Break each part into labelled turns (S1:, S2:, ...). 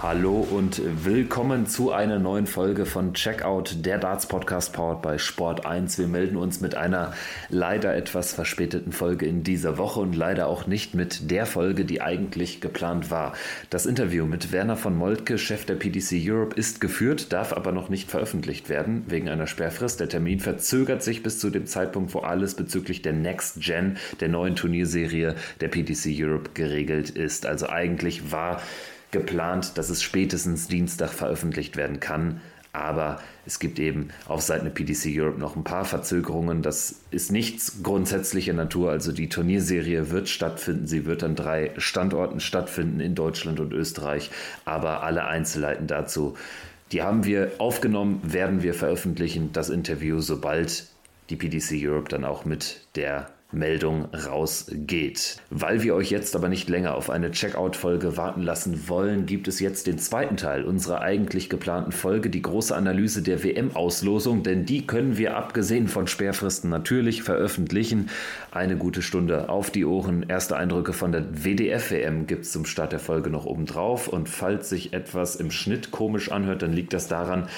S1: Hallo und willkommen zu einer neuen Folge von Checkout, der Darts Podcast powered by Sport 1. Wir melden uns mit einer leider etwas verspäteten Folge in dieser Woche und leider auch nicht mit der Folge, die eigentlich geplant war. Das Interview mit Werner von Moltke, Chef der PDC Europe, ist geführt, darf aber noch nicht veröffentlicht werden wegen einer Sperrfrist. Der Termin verzögert sich bis zu dem Zeitpunkt, wo alles bezüglich der Next Gen, der neuen Turnierserie der PDC Europe geregelt ist. Also eigentlich war geplant, dass es spätestens Dienstag veröffentlicht werden kann. Aber es gibt eben auf Seiten der PDC Europe noch ein paar Verzögerungen. Das ist nichts grundsätzlicher Natur. Also die Turnierserie wird stattfinden. Sie wird an drei Standorten stattfinden in Deutschland und Österreich. Aber alle Einzelheiten dazu, die haben wir aufgenommen, werden wir veröffentlichen. Das Interview, sobald die PDC Europe dann auch mit der Meldung rausgeht. Weil wir euch jetzt aber nicht länger auf eine Checkout-Folge warten lassen wollen, gibt es jetzt den zweiten Teil unserer eigentlich geplanten Folge, die große Analyse der WM-Auslosung, denn die können wir abgesehen von Sperrfristen natürlich veröffentlichen. Eine gute Stunde auf die Ohren. Erste Eindrücke von der WDF-WM gibt es zum Start der Folge noch obendrauf und falls sich etwas im Schnitt komisch anhört, dann liegt das daran,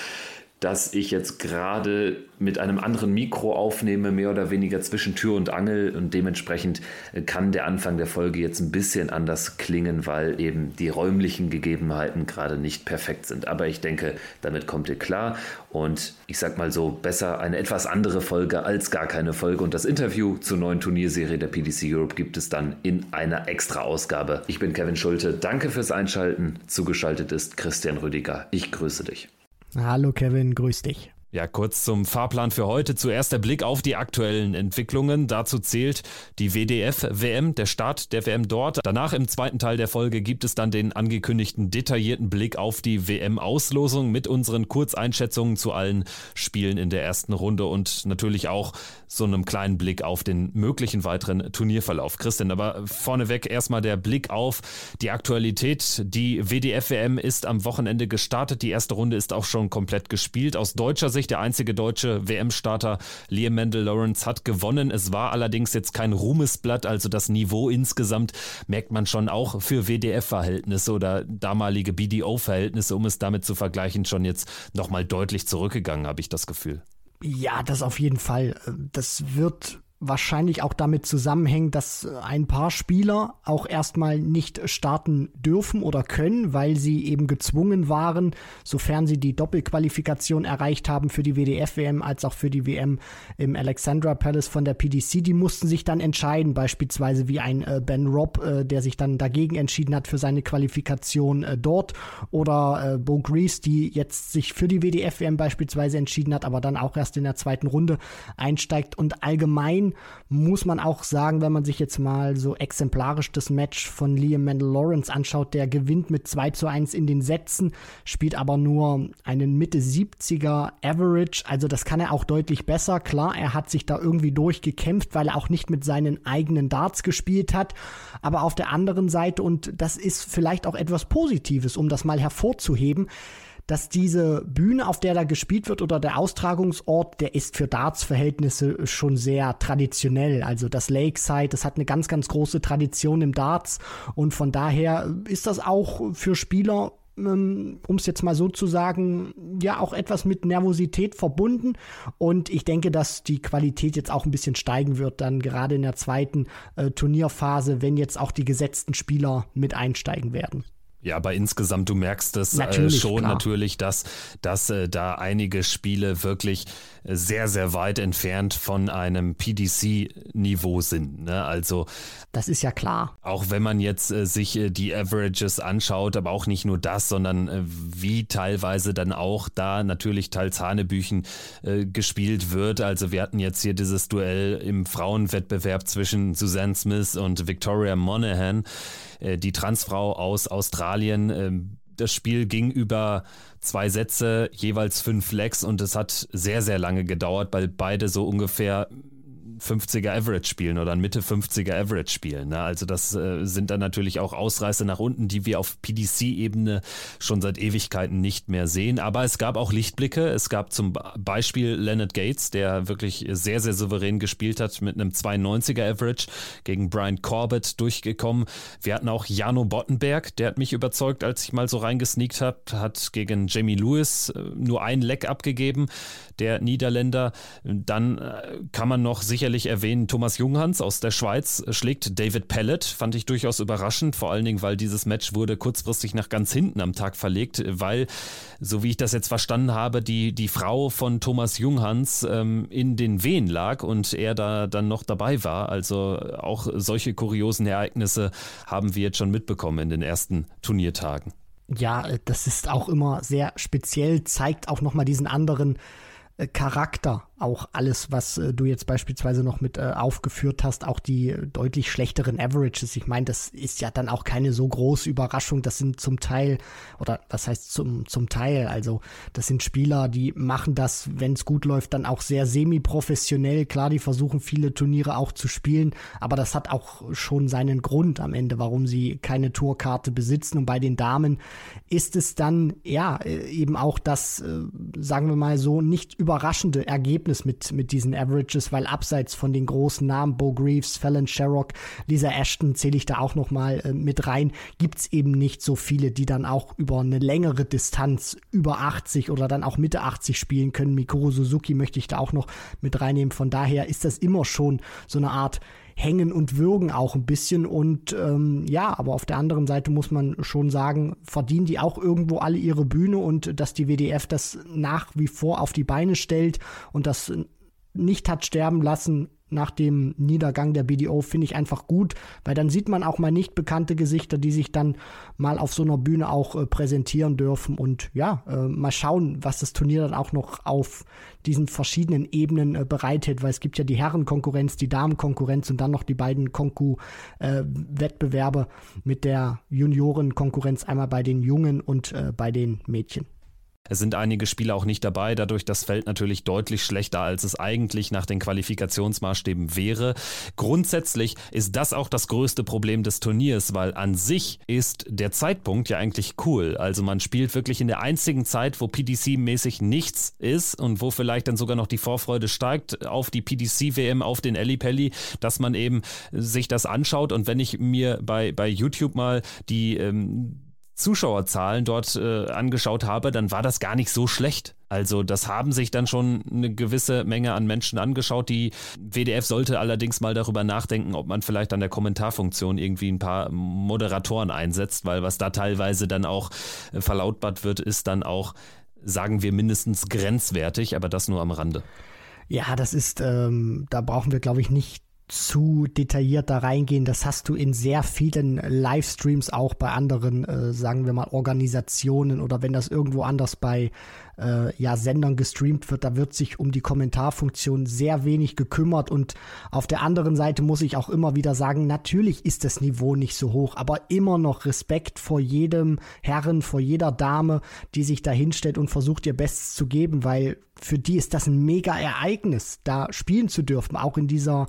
S1: dass ich jetzt gerade mit einem anderen Mikro aufnehme, mehr oder weniger zwischen Tür und Angel und dementsprechend kann der Anfang der Folge jetzt ein bisschen anders klingen, weil eben die räumlichen Gegebenheiten gerade nicht perfekt sind. Aber ich denke, damit kommt ihr klar und ich sag mal so, besser eine etwas andere Folge als gar keine Folge und das Interview zur neuen Turnierserie der PDC Europe gibt es dann in einer extra Ausgabe. Ich bin Kevin Schulte, danke fürs Einschalten. Zugeschaltet ist Christian Rüdiger. Ich grüße dich.
S2: Hallo Kevin, grüß dich.
S3: Ja, kurz zum Fahrplan für heute. Zuerst der Blick auf die aktuellen Entwicklungen. Dazu zählt die WDF-WM, der Start der WM dort. Danach im zweiten Teil der Folge gibt es dann den angekündigten detaillierten Blick auf die WM-Auslosung mit unseren Kurzeinschätzungen zu allen Spielen in der ersten Runde und natürlich auch so einem kleinen Blick auf den möglichen weiteren Turnierverlauf. Christian, aber vorneweg erstmal der Blick auf die Aktualität. Die WDF-WM ist am Wochenende gestartet. Die erste Runde ist auch schon komplett gespielt. Aus deutscher Sicht sich der einzige deutsche WM-Starter Liam Mendel Lawrence hat gewonnen. Es war allerdings jetzt kein Ruhmesblatt, also das Niveau insgesamt merkt man schon auch für WDF-Verhältnisse oder damalige BDO-Verhältnisse, um es damit zu vergleichen, schon jetzt nochmal deutlich zurückgegangen, habe ich das Gefühl.
S2: Ja, das auf jeden Fall. Das wird wahrscheinlich auch damit zusammenhängt, dass ein paar Spieler auch erstmal nicht starten dürfen oder können, weil sie eben gezwungen waren, sofern sie die Doppelqualifikation erreicht haben für die WDF-WM als auch für die WM im Alexandra Palace von der PDC. Die mussten sich dann entscheiden, beispielsweise wie ein äh, Ben Robb, äh, der sich dann dagegen entschieden hat für seine Qualifikation äh, dort oder äh, Bo Grease, die jetzt sich für die WDF-WM beispielsweise entschieden hat, aber dann auch erst in der zweiten Runde einsteigt und allgemein muss man auch sagen, wenn man sich jetzt mal so exemplarisch das Match von Liam Mendel Lawrence anschaut, der gewinnt mit 2 zu 1 in den Sätzen, spielt aber nur einen Mitte 70er Average, also das kann er auch deutlich besser. Klar, er hat sich da irgendwie durchgekämpft, weil er auch nicht mit seinen eigenen Darts gespielt hat, aber auf der anderen Seite, und das ist vielleicht auch etwas Positives, um das mal hervorzuheben, dass diese Bühne, auf der da gespielt wird oder der Austragungsort, der ist für Darts-Verhältnisse schon sehr traditionell. Also das Lakeside, das hat eine ganz, ganz große Tradition im Darts und von daher ist das auch für Spieler ähm, um es jetzt mal so zu sagen, ja auch etwas mit Nervosität verbunden. Und ich denke, dass die Qualität jetzt auch ein bisschen steigen wird, dann gerade in der zweiten äh, Turnierphase, wenn jetzt auch die gesetzten Spieler mit einsteigen werden.
S3: Ja, aber insgesamt, du merkst es äh, schon klar. natürlich, dass, dass äh, da einige Spiele wirklich sehr, sehr weit entfernt von einem PDC-Niveau sind. Ne? Also
S2: das ist ja klar.
S3: Auch wenn man jetzt äh, sich äh, die Averages anschaut, aber auch nicht nur das, sondern äh, wie teilweise dann auch da natürlich teils Hanebüchen äh, gespielt wird. Also wir hatten jetzt hier dieses Duell im Frauenwettbewerb zwischen Suzanne Smith und Victoria Monaghan. Äh, die Transfrau aus Australien. Das Spiel ging über zwei Sätze, jeweils fünf Legs und es hat sehr, sehr lange gedauert, weil beide so ungefähr 50er Average spielen oder ein Mitte 50er Average spielen. Ne? Also das äh, sind dann natürlich auch Ausreißer nach unten, die wir auf PDC-Ebene schon seit Ewigkeiten nicht mehr sehen. Aber es gab auch Lichtblicke. Es gab zum Beispiel Leonard Gates, der wirklich sehr, sehr souverän gespielt hat mit einem 92er Average gegen Brian Corbett durchgekommen. Wir hatten auch Jano Bottenberg, der hat mich überzeugt, als ich mal so reingesneakt habe, hat gegen Jamie Lewis äh, nur ein Leck abgegeben, der Niederländer. Dann äh, kann man noch sicherlich erwähnen, Thomas Junghans aus der Schweiz schlägt David Pellet, fand ich durchaus überraschend, vor allen Dingen, weil dieses Match wurde kurzfristig nach ganz hinten am Tag verlegt, weil, so wie ich das jetzt verstanden habe, die, die Frau von Thomas Junghans ähm, in den Wehen lag und er da dann noch dabei war. Also auch solche kuriosen Ereignisse haben wir jetzt schon mitbekommen in den ersten Turniertagen.
S2: Ja, das ist auch immer sehr speziell, zeigt auch nochmal diesen anderen äh, Charakter auch alles, was äh, du jetzt beispielsweise noch mit äh, aufgeführt hast, auch die deutlich schlechteren Averages. Ich meine, das ist ja dann auch keine so große Überraschung. Das sind zum Teil, oder was heißt zum, zum Teil, also das sind Spieler, die machen das, wenn es gut läuft, dann auch sehr semi-professionell. Klar, die versuchen viele Turniere auch zu spielen, aber das hat auch schon seinen Grund am Ende, warum sie keine Tourkarte besitzen. Und bei den Damen ist es dann, ja, äh, eben auch das, äh, sagen wir mal so, nicht überraschende Ergebnis Ergebnis mit, mit diesen Averages, weil abseits von den großen Namen, Bo Greaves, Fallon Sherrock, Lisa Ashton zähle ich da auch nochmal äh, mit rein, gibt es eben nicht so viele, die dann auch über eine längere Distanz über 80 oder dann auch Mitte 80 spielen können. Mikuru Suzuki möchte ich da auch noch mit reinnehmen. Von daher ist das immer schon so eine Art hängen und würgen auch ein bisschen. Und ähm, ja, aber auf der anderen Seite muss man schon sagen, verdienen die auch irgendwo alle ihre Bühne und dass die WDF das nach wie vor auf die Beine stellt und das nicht hat sterben lassen, nach dem Niedergang der BDO finde ich einfach gut, weil dann sieht man auch mal nicht bekannte Gesichter, die sich dann mal auf so einer Bühne auch äh, präsentieren dürfen und ja, äh, mal schauen, was das Turnier dann auch noch auf diesen verschiedenen Ebenen äh, bereithält, weil es gibt ja die Herrenkonkurrenz, die Damenkonkurrenz und dann noch die beiden Konku-Wettbewerbe äh, mit der Juniorenkonkurrenz einmal bei den Jungen und äh, bei den Mädchen.
S3: Es sind einige Spieler auch nicht dabei, dadurch das Feld natürlich deutlich schlechter, als es eigentlich nach den Qualifikationsmaßstäben wäre. Grundsätzlich ist das auch das größte Problem des Turniers, weil an sich ist der Zeitpunkt ja eigentlich cool. Also man spielt wirklich in der einzigen Zeit, wo PDC-mäßig nichts ist und wo vielleicht dann sogar noch die Vorfreude steigt auf die PDC-WM, auf den Ellipelli, dass man eben sich das anschaut. Und wenn ich mir bei, bei YouTube mal die ähm, Zuschauerzahlen dort äh, angeschaut habe, dann war das gar nicht so schlecht. Also das haben sich dann schon eine gewisse Menge an Menschen angeschaut. Die WDF sollte allerdings mal darüber nachdenken, ob man vielleicht an der Kommentarfunktion irgendwie ein paar Moderatoren einsetzt, weil was da teilweise dann auch äh, verlautbart wird, ist dann auch, sagen wir, mindestens grenzwertig, aber das nur am Rande.
S2: Ja, das ist, ähm, da brauchen wir, glaube ich, nicht zu detailliert da reingehen. Das hast du in sehr vielen Livestreams auch bei anderen, äh, sagen wir mal, Organisationen oder wenn das irgendwo anders bei äh, ja, Sendern gestreamt wird, da wird sich um die Kommentarfunktion sehr wenig gekümmert und auf der anderen Seite muss ich auch immer wieder sagen, natürlich ist das Niveau nicht so hoch, aber immer noch Respekt vor jedem Herren, vor jeder Dame, die sich da hinstellt und versucht ihr Bestes zu geben, weil für die ist das ein mega Ereignis, da spielen zu dürfen, auch in dieser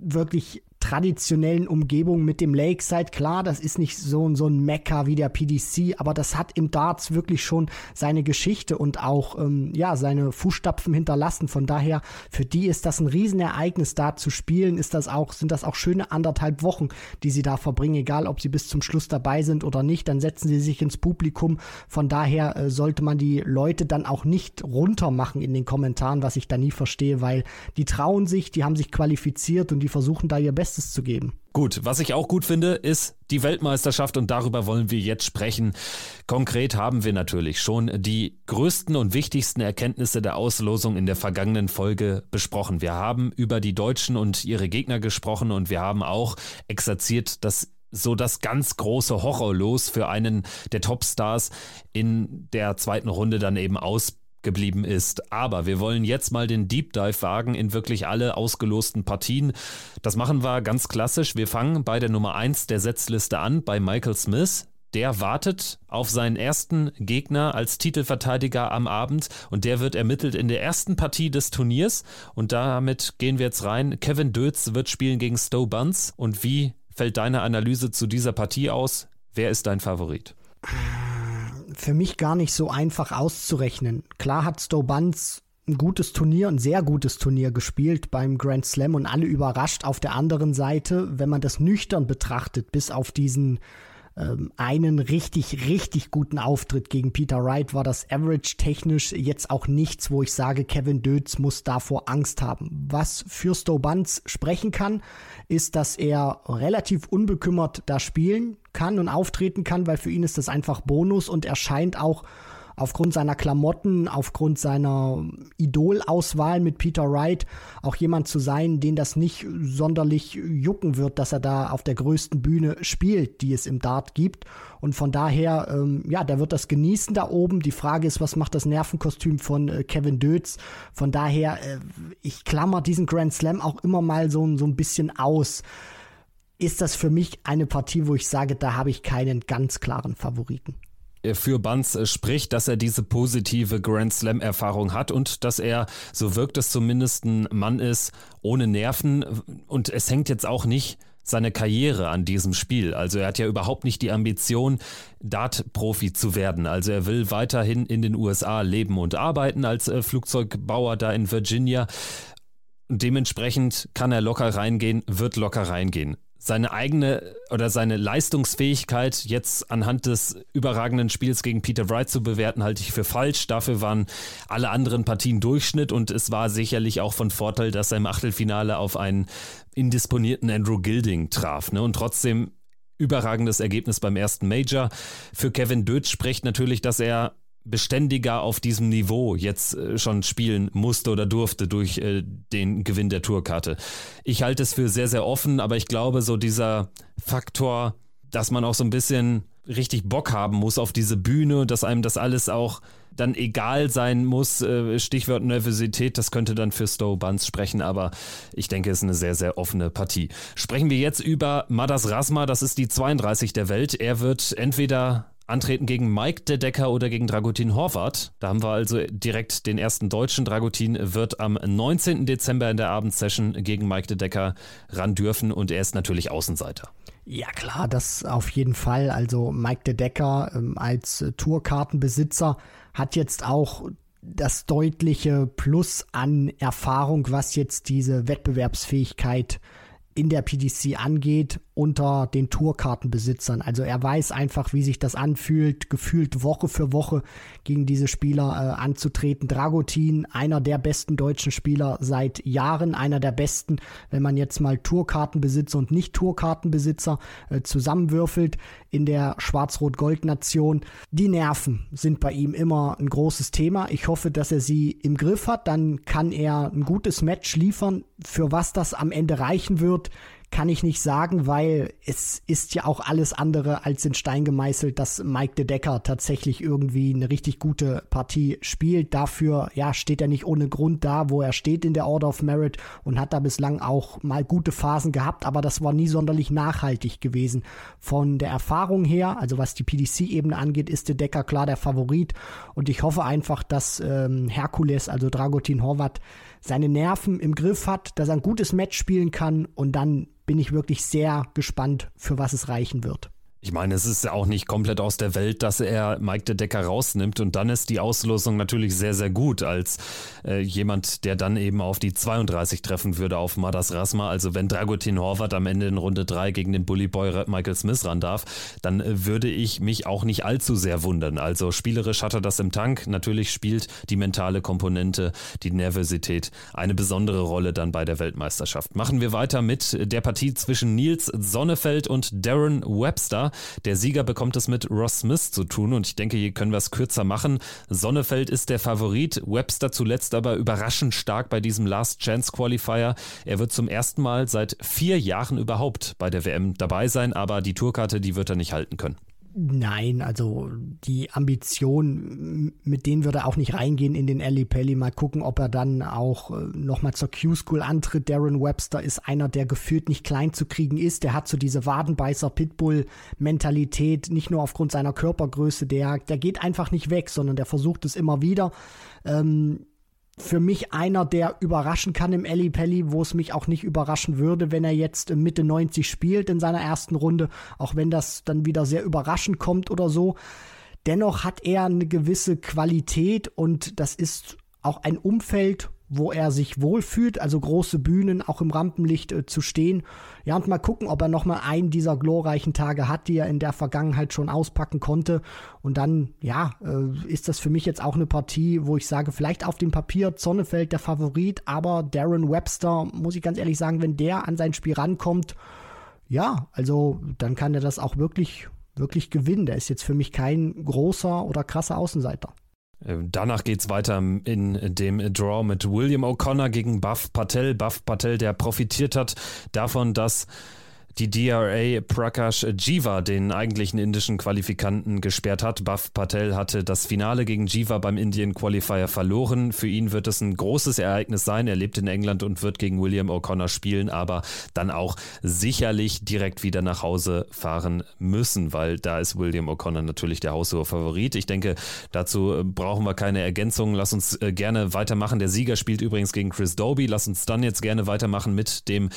S2: wirklich traditionellen Umgebung mit dem Lakeside. Klar, das ist nicht so, so ein Mecker wie der PDC, aber das hat im Darts wirklich schon seine Geschichte und auch ähm, ja seine Fußstapfen hinterlassen. Von daher, für die ist das ein Riesenereignis, da zu spielen. Ist das auch, sind das auch schöne anderthalb Wochen, die sie da verbringen, egal ob sie bis zum Schluss dabei sind oder nicht. Dann setzen sie sich ins Publikum. Von daher äh, sollte man die Leute dann auch nicht runtermachen in den Kommentaren, was ich da nie verstehe, weil die trauen sich, die haben sich qualifiziert und die versuchen da ihr Bestes Bestes zu geben.
S3: Gut, was ich auch gut finde, ist die Weltmeisterschaft und darüber wollen wir jetzt sprechen. Konkret haben wir natürlich schon die größten und wichtigsten Erkenntnisse der Auslosung in der vergangenen Folge besprochen. Wir haben über die Deutschen und ihre Gegner gesprochen und wir haben auch exerziert, dass so das ganz große Horrorlos für einen der Topstars in der zweiten Runde dann eben aus geblieben ist. Aber wir wollen jetzt mal den Deep Dive wagen in wirklich alle ausgelosten Partien. Das machen wir ganz klassisch. Wir fangen bei der Nummer 1 der Setzliste an, bei Michael Smith. der wartet auf seinen ersten Gegner als Titelverteidiger am Abend und der wird ermittelt in der ersten Partie des Turniers und damit gehen wir jetzt rein. Kevin Dötz wird spielen gegen Stowe Buns und wie fällt deine Analyse zu dieser Partie aus? Wer ist dein Favorit?
S2: Für mich gar nicht so einfach auszurechnen. Klar hat Stowe ein gutes Turnier, ein sehr gutes Turnier gespielt beim Grand Slam und alle überrascht. Auf der anderen Seite, wenn man das nüchtern betrachtet, bis auf diesen ähm, einen richtig, richtig guten Auftritt gegen Peter Wright war das Average technisch jetzt auch nichts, wo ich sage, Kevin Dötz muss davor Angst haben. Was für Stobanz sprechen kann, ist, dass er relativ unbekümmert da spielen kann und auftreten kann, weil für ihn ist das einfach Bonus und er scheint auch aufgrund seiner Klamotten, aufgrund seiner Idolauswahl mit Peter Wright auch jemand zu sein, den das nicht sonderlich jucken wird, dass er da auf der größten Bühne spielt, die es im Dart gibt. Und von daher, ähm, ja, der wird das genießen da oben. Die Frage ist, was macht das Nervenkostüm von äh, Kevin Dötz? Von daher, äh, ich klammer diesen Grand Slam auch immer mal so, so ein bisschen aus. Ist das für mich eine Partie, wo ich sage, da habe ich keinen ganz klaren Favoriten
S3: für Buns äh, spricht, dass er diese positive Grand Slam-Erfahrung hat und dass er, so wirkt es zumindest, ein Mann ist ohne Nerven. Und es hängt jetzt auch nicht seine Karriere an diesem Spiel. Also er hat ja überhaupt nicht die Ambition, Dart-Profi zu werden. Also er will weiterhin in den USA leben und arbeiten als äh, Flugzeugbauer da in Virginia. Dementsprechend kann er locker reingehen, wird locker reingehen seine eigene oder seine Leistungsfähigkeit jetzt anhand des überragenden Spiels gegen Peter Wright zu bewerten, halte ich für falsch. Dafür waren alle anderen Partien Durchschnitt und es war sicherlich auch von Vorteil, dass er im Achtelfinale auf einen indisponierten Andrew Gilding traf. Ne? Und trotzdem überragendes Ergebnis beim ersten Major. Für Kevin Dötz spricht natürlich, dass er beständiger auf diesem Niveau jetzt äh, schon spielen musste oder durfte durch äh, den Gewinn der Tourkarte. Ich halte es für sehr, sehr offen, aber ich glaube, so dieser Faktor, dass man auch so ein bisschen richtig Bock haben muss auf diese Bühne, dass einem das alles auch dann egal sein muss, äh, Stichwort Nervosität, das könnte dann für Stowe Buns sprechen, aber ich denke, es ist eine sehr, sehr offene Partie. Sprechen wir jetzt über Madas Rasma, das ist die 32 der Welt. Er wird entweder antreten gegen Mike De Decker oder gegen Dragutin Horvath. Da haben wir also direkt den ersten Deutschen. Dragutin wird am 19. Dezember in der Abendsession gegen Mike De Decker ran dürfen und er ist natürlich Außenseiter.
S2: Ja klar, das auf jeden Fall. Also Mike De Decker ähm, als äh, Tourkartenbesitzer hat jetzt auch das deutliche Plus an Erfahrung, was jetzt diese Wettbewerbsfähigkeit in der PDC angeht unter den Tourkartenbesitzern. Also er weiß einfach, wie sich das anfühlt, gefühlt Woche für Woche gegen diese Spieler äh, anzutreten. Dragutin, einer der besten deutschen Spieler seit Jahren, einer der besten, wenn man jetzt mal Tourkartenbesitzer und nicht Tourkartenbesitzer äh, zusammenwürfelt in der Schwarz-Rot-Gold-Nation. Die Nerven sind bei ihm immer ein großes Thema. Ich hoffe, dass er sie im Griff hat. Dann kann er ein gutes Match liefern. Für was das am Ende reichen wird, kann ich nicht sagen, weil es ist ja auch alles andere als in Stein gemeißelt, dass Mike de Decker tatsächlich irgendwie eine richtig gute Partie spielt. Dafür, ja, steht er nicht ohne Grund da, wo er steht in der Order of Merit und hat da bislang auch mal gute Phasen gehabt, aber das war nie sonderlich nachhaltig gewesen. Von der Erfahrung her, also was die PDC-Ebene angeht, ist de Decker klar der Favorit und ich hoffe einfach, dass ähm, Herkules, also Dragutin Horvat, seine Nerven im Griff hat, dass er ein gutes Match spielen kann und dann bin ich wirklich sehr gespannt, für was es reichen wird.
S3: Ich meine, es ist ja auch nicht komplett aus der Welt, dass er Mike de Decker rausnimmt und dann ist die Auslosung natürlich sehr, sehr gut als äh, jemand, der dann eben auf die 32 treffen würde auf Madas Rasma. Also wenn Dragutin Horvath am Ende in Runde 3 gegen den Bully Boy Michael Smith ran darf, dann äh, würde ich mich auch nicht allzu sehr wundern. Also spielerisch hat er das im Tank. Natürlich spielt die mentale Komponente, die Nervosität eine besondere Rolle dann bei der Weltmeisterschaft. Machen wir weiter mit der Partie zwischen Nils Sonnefeld und Darren Webster. Der Sieger bekommt es mit Ross Smith zu tun und ich denke, hier können wir es kürzer machen. Sonnefeld ist der Favorit, Webster zuletzt aber überraschend stark bei diesem Last Chance Qualifier. Er wird zum ersten Mal seit vier Jahren überhaupt bei der WM dabei sein, aber die Tourkarte, die wird er nicht halten können.
S2: Nein, also die Ambition, mit denen würde er auch nicht reingehen in den Ali Pelli. Mal gucken, ob er dann auch äh, nochmal zur Q-School antritt. Darren Webster ist einer, der gefühlt nicht klein zu kriegen ist. Der hat so diese Wadenbeißer-Pitbull-Mentalität, nicht nur aufgrund seiner Körpergröße. Der, der geht einfach nicht weg, sondern der versucht es immer wieder. Ähm, für mich einer, der überraschen kann im Eli Pelli, wo es mich auch nicht überraschen würde, wenn er jetzt Mitte 90 spielt in seiner ersten Runde, auch wenn das dann wieder sehr überraschend kommt oder so. Dennoch hat er eine gewisse Qualität und das ist auch ein Umfeld, wo er sich wohlfühlt, also große Bühnen, auch im Rampenlicht äh, zu stehen. Ja, und mal gucken, ob er nochmal einen dieser glorreichen Tage hat, die er in der Vergangenheit schon auspacken konnte. Und dann, ja, äh, ist das für mich jetzt auch eine Partie, wo ich sage, vielleicht auf dem Papier Zonnefeld der Favorit, aber Darren Webster, muss ich ganz ehrlich sagen, wenn der an sein Spiel rankommt, ja, also dann kann er das auch wirklich, wirklich gewinnen. Der ist jetzt für mich kein großer oder krasser Außenseiter.
S3: Äh, danach geht es weiter in dem Draw mit William O'Connor gegen Buff Patel. Buff Patel, der profitiert hat davon, dass die DRA Prakash Jiva den eigentlichen indischen Qualifikanten gesperrt hat. Buff Patel hatte das Finale gegen Jiva beim Indian Qualifier verloren. Für ihn wird es ein großes Ereignis sein. Er lebt in England und wird gegen William O'Connor spielen, aber dann auch sicherlich direkt wieder nach Hause fahren müssen, weil da ist William O'Connor natürlich der haushohe Favorit. Ich denke, dazu brauchen wir keine Ergänzungen. Lass uns äh, gerne weitermachen. Der Sieger spielt übrigens gegen Chris Doby. Lass uns dann jetzt gerne weitermachen mit dem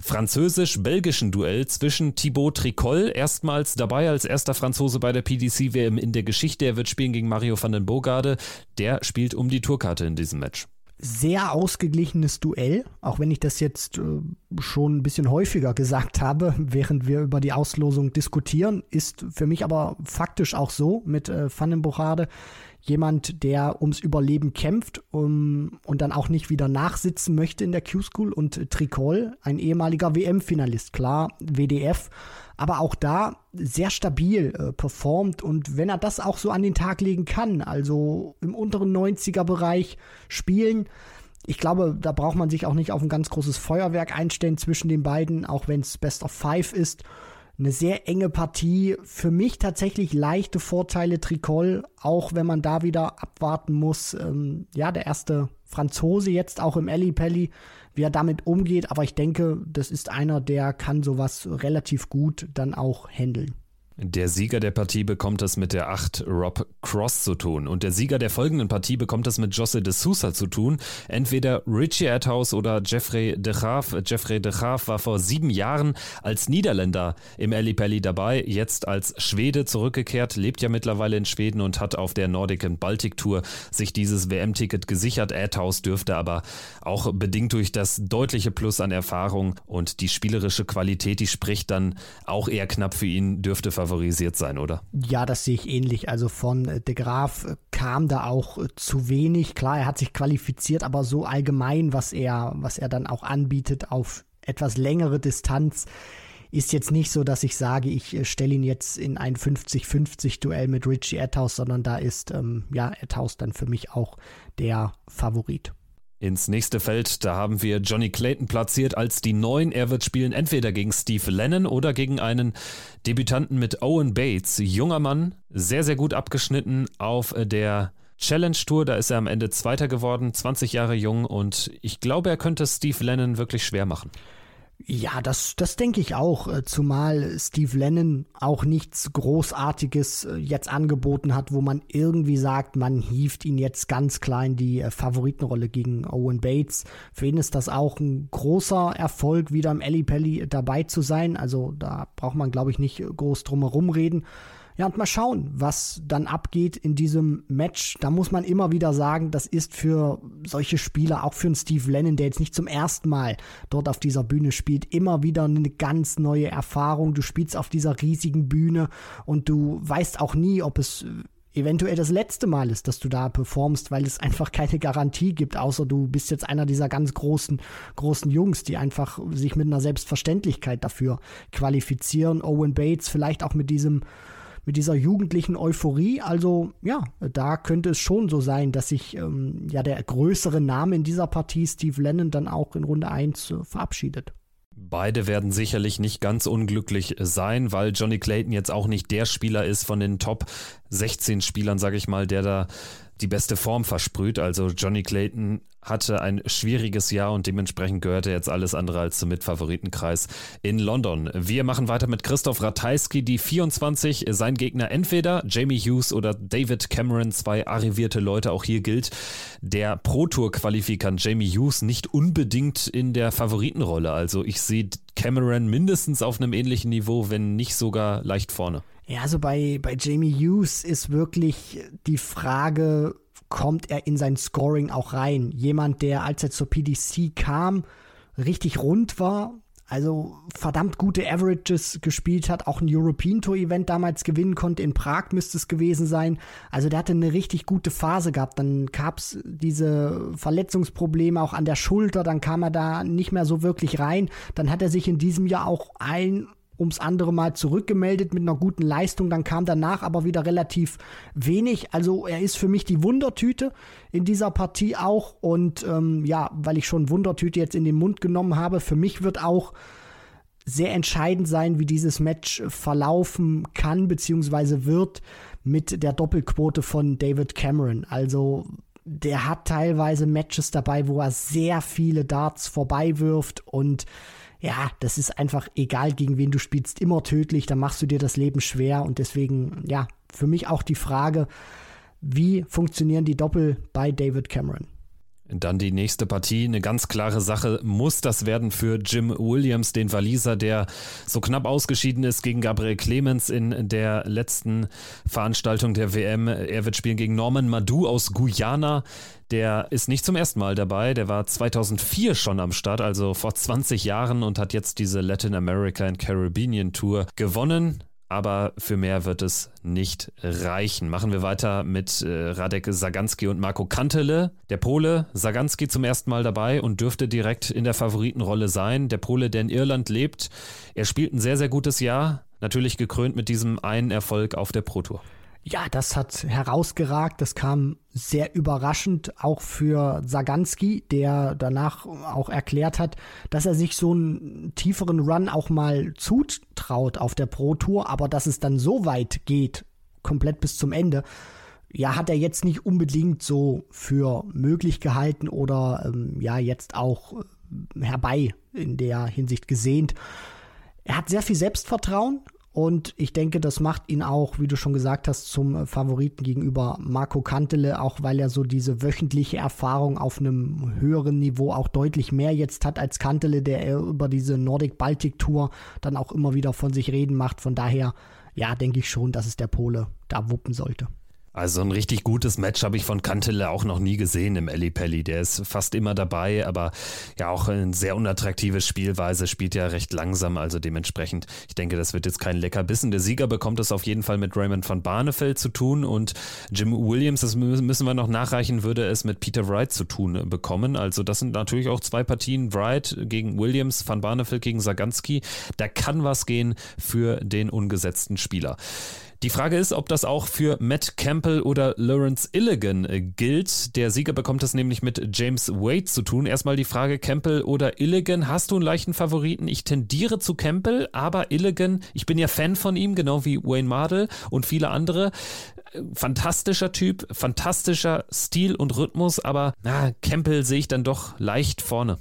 S3: französisch-belgischen Duell zwischen Thibaut Tricol, erstmals dabei als erster Franzose bei der PDC-WM in der Geschichte. Er wird spielen gegen Mario van den Bogarde. Der spielt um die Tourkarte in diesem Match
S2: sehr ausgeglichenes Duell, auch wenn ich das jetzt äh, schon ein bisschen häufiger gesagt habe, während wir über die Auslosung diskutieren, ist für mich aber faktisch auch so mit äh, Van den Bogarde jemand, der ums Überleben kämpft um, und dann auch nicht wieder nachsitzen möchte in der Q-School und Tricol, ein ehemaliger WM-Finalist, klar, WDF, aber auch da sehr stabil äh, performt und wenn er das auch so an den Tag legen kann, also im unteren 90er Bereich spielen, ich glaube, da braucht man sich auch nicht auf ein ganz großes Feuerwerk einstellen zwischen den beiden, auch wenn es Best of Five ist eine sehr enge Partie. Für mich tatsächlich leichte Vorteile Tricol, auch wenn man da wieder abwarten muss. Ähm, ja, der erste Franzose jetzt auch im Elli Pelli, wie er damit umgeht. Aber ich denke, das ist einer, der kann sowas relativ gut dann auch handeln.
S3: Der Sieger der Partie bekommt es mit der 8 Rob Cross zu tun und der Sieger der folgenden Partie bekommt es mit Josse de Sousa zu tun. Entweder Richie Adhouse oder Jeffrey de Graaf. Jeffrey de Graaf war vor sieben Jahren als Niederländer im Ali Pelli dabei, jetzt als Schwede zurückgekehrt, lebt ja mittlerweile in Schweden und hat auf der Nordic and Baltic Tour sich dieses WM-Ticket gesichert. Adhouse dürfte aber auch bedingt durch das deutliche Plus an Erfahrung und die spielerische Qualität, die spricht dann auch eher knapp für ihn, dürfte favorisiert sein, oder?
S2: Ja, das sehe ich ähnlich. Also von äh, De Graaf äh, kam da auch äh, zu wenig. Klar, er hat sich qualifiziert, aber so allgemein, was er, was er dann auch anbietet auf etwas längere Distanz, ist jetzt nicht so, dass ich sage, ich stelle ihn jetzt in ein 50-50-Duell mit Richie Atthaus, sondern da ist ähm, ja Atthaus dann für mich auch der Favorit.
S3: Ins nächste Feld, da haben wir Johnny Clayton platziert als die Neun. Er wird spielen entweder gegen Steve Lennon oder gegen einen Debütanten mit Owen Bates. Junger Mann, sehr, sehr gut abgeschnitten auf der Challenge Tour. Da ist er am Ende Zweiter geworden, 20 Jahre jung und ich glaube, er könnte Steve Lennon wirklich schwer machen.
S2: Ja, das, das denke ich auch, äh, zumal Steve Lennon auch nichts Großartiges äh, jetzt angeboten hat, wo man irgendwie sagt, man hieft ihn jetzt ganz klein die äh, Favoritenrolle gegen Owen Bates. Für ihn ist das auch ein großer Erfolg, wieder im Ellie Pelli dabei zu sein. Also da braucht man, glaube ich, nicht groß drum herum reden. Ja, und mal schauen, was dann abgeht in diesem Match. Da muss man immer wieder sagen, das ist für solche Spieler, auch für einen Steve Lennon, der jetzt nicht zum ersten Mal dort auf dieser Bühne spielt, immer wieder eine ganz neue Erfahrung. Du spielst auf dieser riesigen Bühne und du weißt auch nie, ob es eventuell das letzte Mal ist, dass du da performst, weil es einfach keine Garantie gibt, außer du bist jetzt einer dieser ganz großen, großen Jungs, die einfach sich mit einer Selbstverständlichkeit dafür qualifizieren. Owen Bates vielleicht auch mit diesem mit dieser jugendlichen Euphorie. Also ja, da könnte es schon so sein, dass sich ähm, ja der größere Name in dieser Partie, Steve Lennon, dann auch in Runde 1 äh, verabschiedet.
S3: Beide werden sicherlich nicht ganz unglücklich sein, weil Johnny Clayton jetzt auch nicht der Spieler ist von den Top 16 Spielern, sage ich mal, der da die beste Form versprüht. Also Johnny Clayton hatte ein schwieriges Jahr und dementsprechend gehörte jetzt alles andere als zum Mitfavoritenkreis in London. Wir machen weiter mit Christoph Ratajski, die 24, sein Gegner entweder Jamie Hughes oder David Cameron, zwei arrivierte Leute. Auch hier gilt der Pro Tour Qualifikant Jamie Hughes nicht unbedingt in der Favoritenrolle. Also ich sehe Cameron mindestens auf einem ähnlichen Niveau, wenn nicht sogar leicht vorne.
S2: Ja, also bei, bei Jamie Hughes ist wirklich die Frage, kommt er in sein Scoring auch rein? Jemand, der, als er zur PDC kam, richtig rund war, also verdammt gute Averages gespielt hat, auch ein European Tour Event damals gewinnen konnte, in Prag müsste es gewesen sein. Also der hatte eine richtig gute Phase gehabt. Dann gab es diese Verletzungsprobleme auch an der Schulter, dann kam er da nicht mehr so wirklich rein. Dann hat er sich in diesem Jahr auch ein ums andere Mal zurückgemeldet mit einer guten Leistung. Dann kam danach aber wieder relativ wenig. Also er ist für mich die Wundertüte in dieser Partie auch. Und ähm, ja, weil ich schon Wundertüte jetzt in den Mund genommen habe, für mich wird auch sehr entscheidend sein, wie dieses Match verlaufen kann bzw. wird mit der Doppelquote von David Cameron. Also der hat teilweise Matches dabei, wo er sehr viele Darts vorbei wirft und ja, das ist einfach egal, gegen wen du spielst, immer tödlich, dann machst du dir das Leben schwer und deswegen, ja, für mich auch die Frage, wie funktionieren die Doppel bei David Cameron?
S3: Dann die nächste Partie, eine ganz klare Sache, muss das werden für Jim Williams, den Waliser, der so knapp ausgeschieden ist gegen Gabriel Clemens in der letzten Veranstaltung der WM. Er wird spielen gegen Norman Madu aus Guyana. Der ist nicht zum ersten Mal dabei, der war 2004 schon am Start, also vor 20 Jahren und hat jetzt diese Latin America and Caribbean Tour gewonnen aber für mehr wird es nicht reichen. Machen wir weiter mit äh, Radek Saganski und Marco Kantele. Der Pole Saganski zum ersten Mal dabei und dürfte direkt in der Favoritenrolle sein. Der Pole, der in Irland lebt. Er spielt ein sehr, sehr gutes Jahr. Natürlich gekrönt mit diesem einen Erfolg auf der Pro Tour.
S2: Ja, das hat herausgeragt. Das kam sehr überraschend, auch für Saganski, der danach auch erklärt hat, dass er sich so einen tieferen Run auch mal zutraut auf der Pro Tour, aber dass es dann so weit geht, komplett bis zum Ende, ja, hat er jetzt nicht unbedingt so für möglich gehalten oder ähm, ja, jetzt auch äh, herbei in der Hinsicht gesehnt. Er hat sehr viel Selbstvertrauen, und ich denke, das macht ihn auch, wie du schon gesagt hast, zum Favoriten gegenüber Marco Kantele, auch weil er so diese wöchentliche Erfahrung auf einem höheren Niveau auch deutlich mehr jetzt hat als Kantele, der über diese Nordic-Baltic-Tour dann auch immer wieder von sich reden macht. Von daher, ja, denke ich schon, dass es der Pole da wuppen sollte.
S3: Also ein richtig gutes Match habe ich von Kantele auch noch nie gesehen im Pelli. Der ist fast immer dabei, aber ja auch eine sehr unattraktive Spielweise, spielt ja recht langsam, also dementsprechend, ich denke, das wird jetzt kein Leckerbissen. Der Sieger bekommt es auf jeden Fall mit Raymond van Barneveld zu tun und Jim Williams, das müssen wir noch nachreichen, würde es mit Peter Wright zu tun bekommen. Also das sind natürlich auch zwei Partien, Wright gegen Williams, van Barneveld gegen Saganski. Da kann was gehen für den ungesetzten Spieler. Die Frage ist, ob das auch für Matt Campbell oder Lawrence Illigan äh, gilt. Der Sieger bekommt es nämlich mit James Wade zu tun. Erstmal die Frage, Campbell oder Illigan, hast du einen leichten Favoriten? Ich tendiere zu Campbell, aber Illigan, ich bin ja Fan von ihm, genau wie Wayne Mardell und viele andere. Äh, fantastischer Typ, fantastischer Stil und Rhythmus, aber na, Campbell sehe ich dann doch leicht vorne.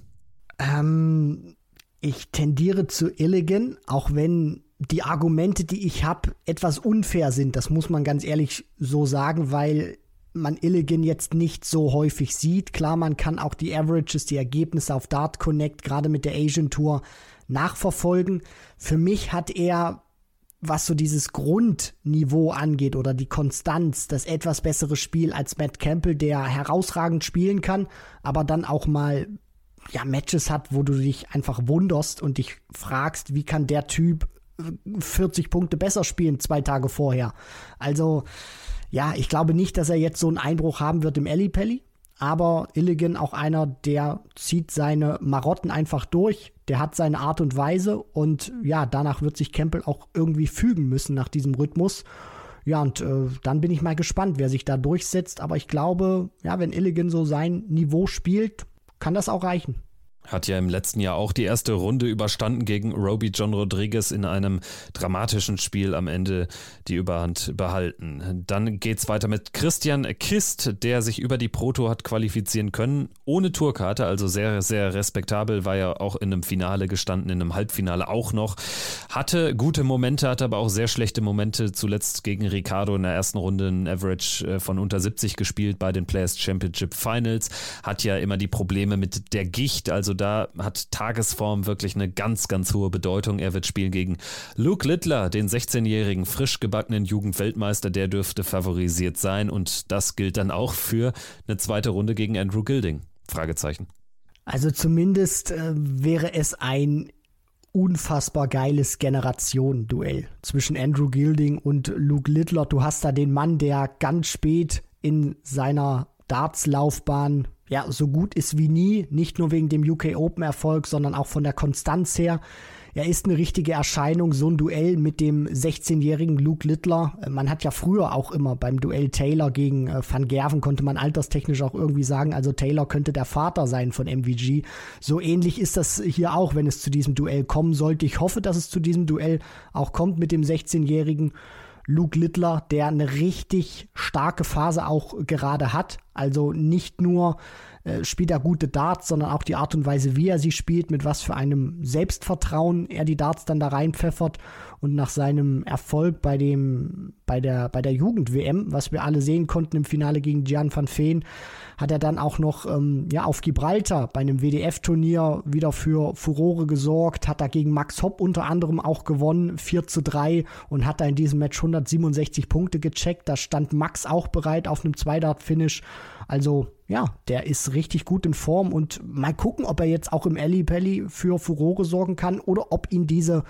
S2: Ähm, ich tendiere zu Illigan, auch wenn die Argumente, die ich habe, etwas unfair sind. Das muss man ganz ehrlich so sagen, weil man Illigan jetzt nicht so häufig sieht. Klar, man kann auch die Averages, die Ergebnisse auf Dart Connect, gerade mit der Asian Tour, nachverfolgen. Für mich hat er, was so dieses Grundniveau angeht oder die Konstanz, das etwas bessere Spiel als Matt Campbell, der herausragend spielen kann, aber dann auch mal ja, Matches hat, wo du dich einfach wunderst und dich fragst, wie kann der Typ 40 Punkte besser spielen zwei Tage vorher. Also, ja, ich glaube nicht, dass er jetzt so einen Einbruch haben wird im Ellipelli. Aber Illigan auch einer, der zieht seine Marotten einfach durch. Der hat seine Art und Weise. Und ja, danach wird sich Campbell auch irgendwie fügen müssen nach diesem Rhythmus. Ja, und äh, dann bin ich mal gespannt, wer sich da durchsetzt. Aber ich glaube, ja, wenn Illigan so sein Niveau spielt, kann das auch reichen.
S3: Hat ja im letzten Jahr auch die erste Runde überstanden gegen Roby John Rodriguez in einem dramatischen Spiel am Ende die Überhand behalten. Dann geht's weiter mit Christian Kist, der sich über die Proto hat qualifizieren können, ohne Tourkarte, also sehr, sehr respektabel, war ja auch in einem Finale gestanden, in einem Halbfinale auch noch. Hatte gute Momente, hatte aber auch sehr schlechte Momente, zuletzt gegen Ricardo in der ersten Runde ein Average äh, von unter 70 gespielt bei den Players Championship Finals, hat ja immer die Probleme mit der Gicht, also da hat Tagesform wirklich eine ganz, ganz hohe Bedeutung. Er wird spielen gegen Luke Littler, den 16-jährigen frisch gebackenen Jugendweltmeister. Der dürfte favorisiert sein und das gilt dann auch für eine zweite Runde gegen Andrew Gilding. Fragezeichen.
S2: Also zumindest äh, wäre es ein unfassbar geiles Generation-Duell zwischen Andrew Gilding und Luke Littler. Du hast da den Mann, der ganz spät in seiner Darts-Laufbahn ja, so gut ist wie nie, nicht nur wegen dem UK Open Erfolg, sondern auch von der Konstanz her. Er ist eine richtige Erscheinung, so ein Duell mit dem 16-jährigen Luke Littler. Man hat ja früher auch immer beim Duell Taylor gegen äh, Van Gerven, konnte man alterstechnisch auch irgendwie sagen, also Taylor könnte der Vater sein von MVG. So ähnlich ist das hier auch, wenn es zu diesem Duell kommen sollte. Ich hoffe, dass es zu diesem Duell auch kommt mit dem 16-jährigen. Luke Littler, der eine richtig starke Phase auch gerade hat. Also nicht nur äh, spielt er gute Darts, sondern auch die Art und Weise, wie er sie spielt, mit was für einem Selbstvertrauen er die Darts dann da reinpfeffert und nach seinem Erfolg bei dem bei der bei der Jugend WM, was wir alle sehen konnten im Finale gegen Gian van Veen, hat er dann auch noch ähm, ja auf Gibraltar bei einem WDF-Turnier wieder für Furore gesorgt, hat da gegen Max Hopp unter anderem auch gewonnen, 4 zu 3 und hat da in diesem Match 167 Punkte gecheckt. Da stand Max auch bereit auf einem Zweidart-Finish. Also ja, der ist richtig gut in Form und mal gucken, ob er jetzt auch im Alley Pally für Furore sorgen kann oder ob ihn diese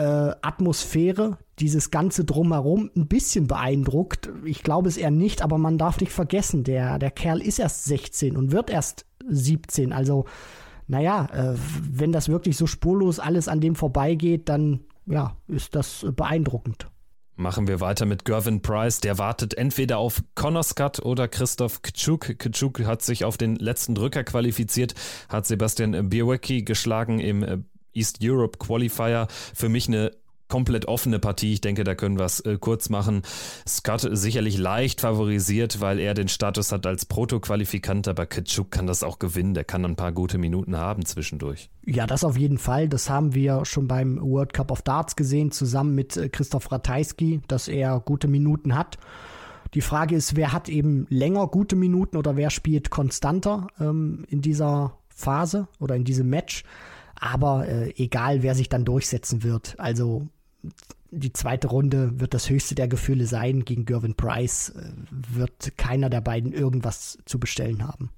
S2: äh, Atmosphäre, dieses ganze Drumherum ein bisschen beeindruckt. Ich glaube es eher nicht, aber man darf nicht vergessen, der, der Kerl ist erst 16 und wird erst 17. Also, naja, äh, wenn das wirklich so spurlos alles an dem vorbeigeht, dann ja, ist das beeindruckend.
S3: Machen wir weiter mit Gervin Price. Der wartet entweder auf Connor Scott oder Christoph Kczuk. Kczuk hat sich auf den letzten Drücker qualifiziert, hat Sebastian Biewicki geschlagen im East Europe Qualifier. Für mich eine komplett offene Partie. Ich denke, da können wir es äh, kurz machen. Scott sicherlich leicht favorisiert, weil er den Status hat als Proto-Qualifikant, aber Kitschuk kann das auch gewinnen. Der kann ein paar gute Minuten haben zwischendurch.
S2: Ja, das auf jeden Fall. Das haben wir schon beim World Cup of Darts gesehen, zusammen mit äh, Christoph Ratajski, dass er gute Minuten hat. Die Frage ist, wer hat eben länger gute Minuten oder wer spielt konstanter ähm, in dieser Phase oder in diesem Match. Aber äh, egal, wer sich dann durchsetzen wird. Also die zweite Runde wird das höchste der Gefühle sein. Gegen Gervin Price äh, wird keiner der beiden irgendwas zu bestellen haben.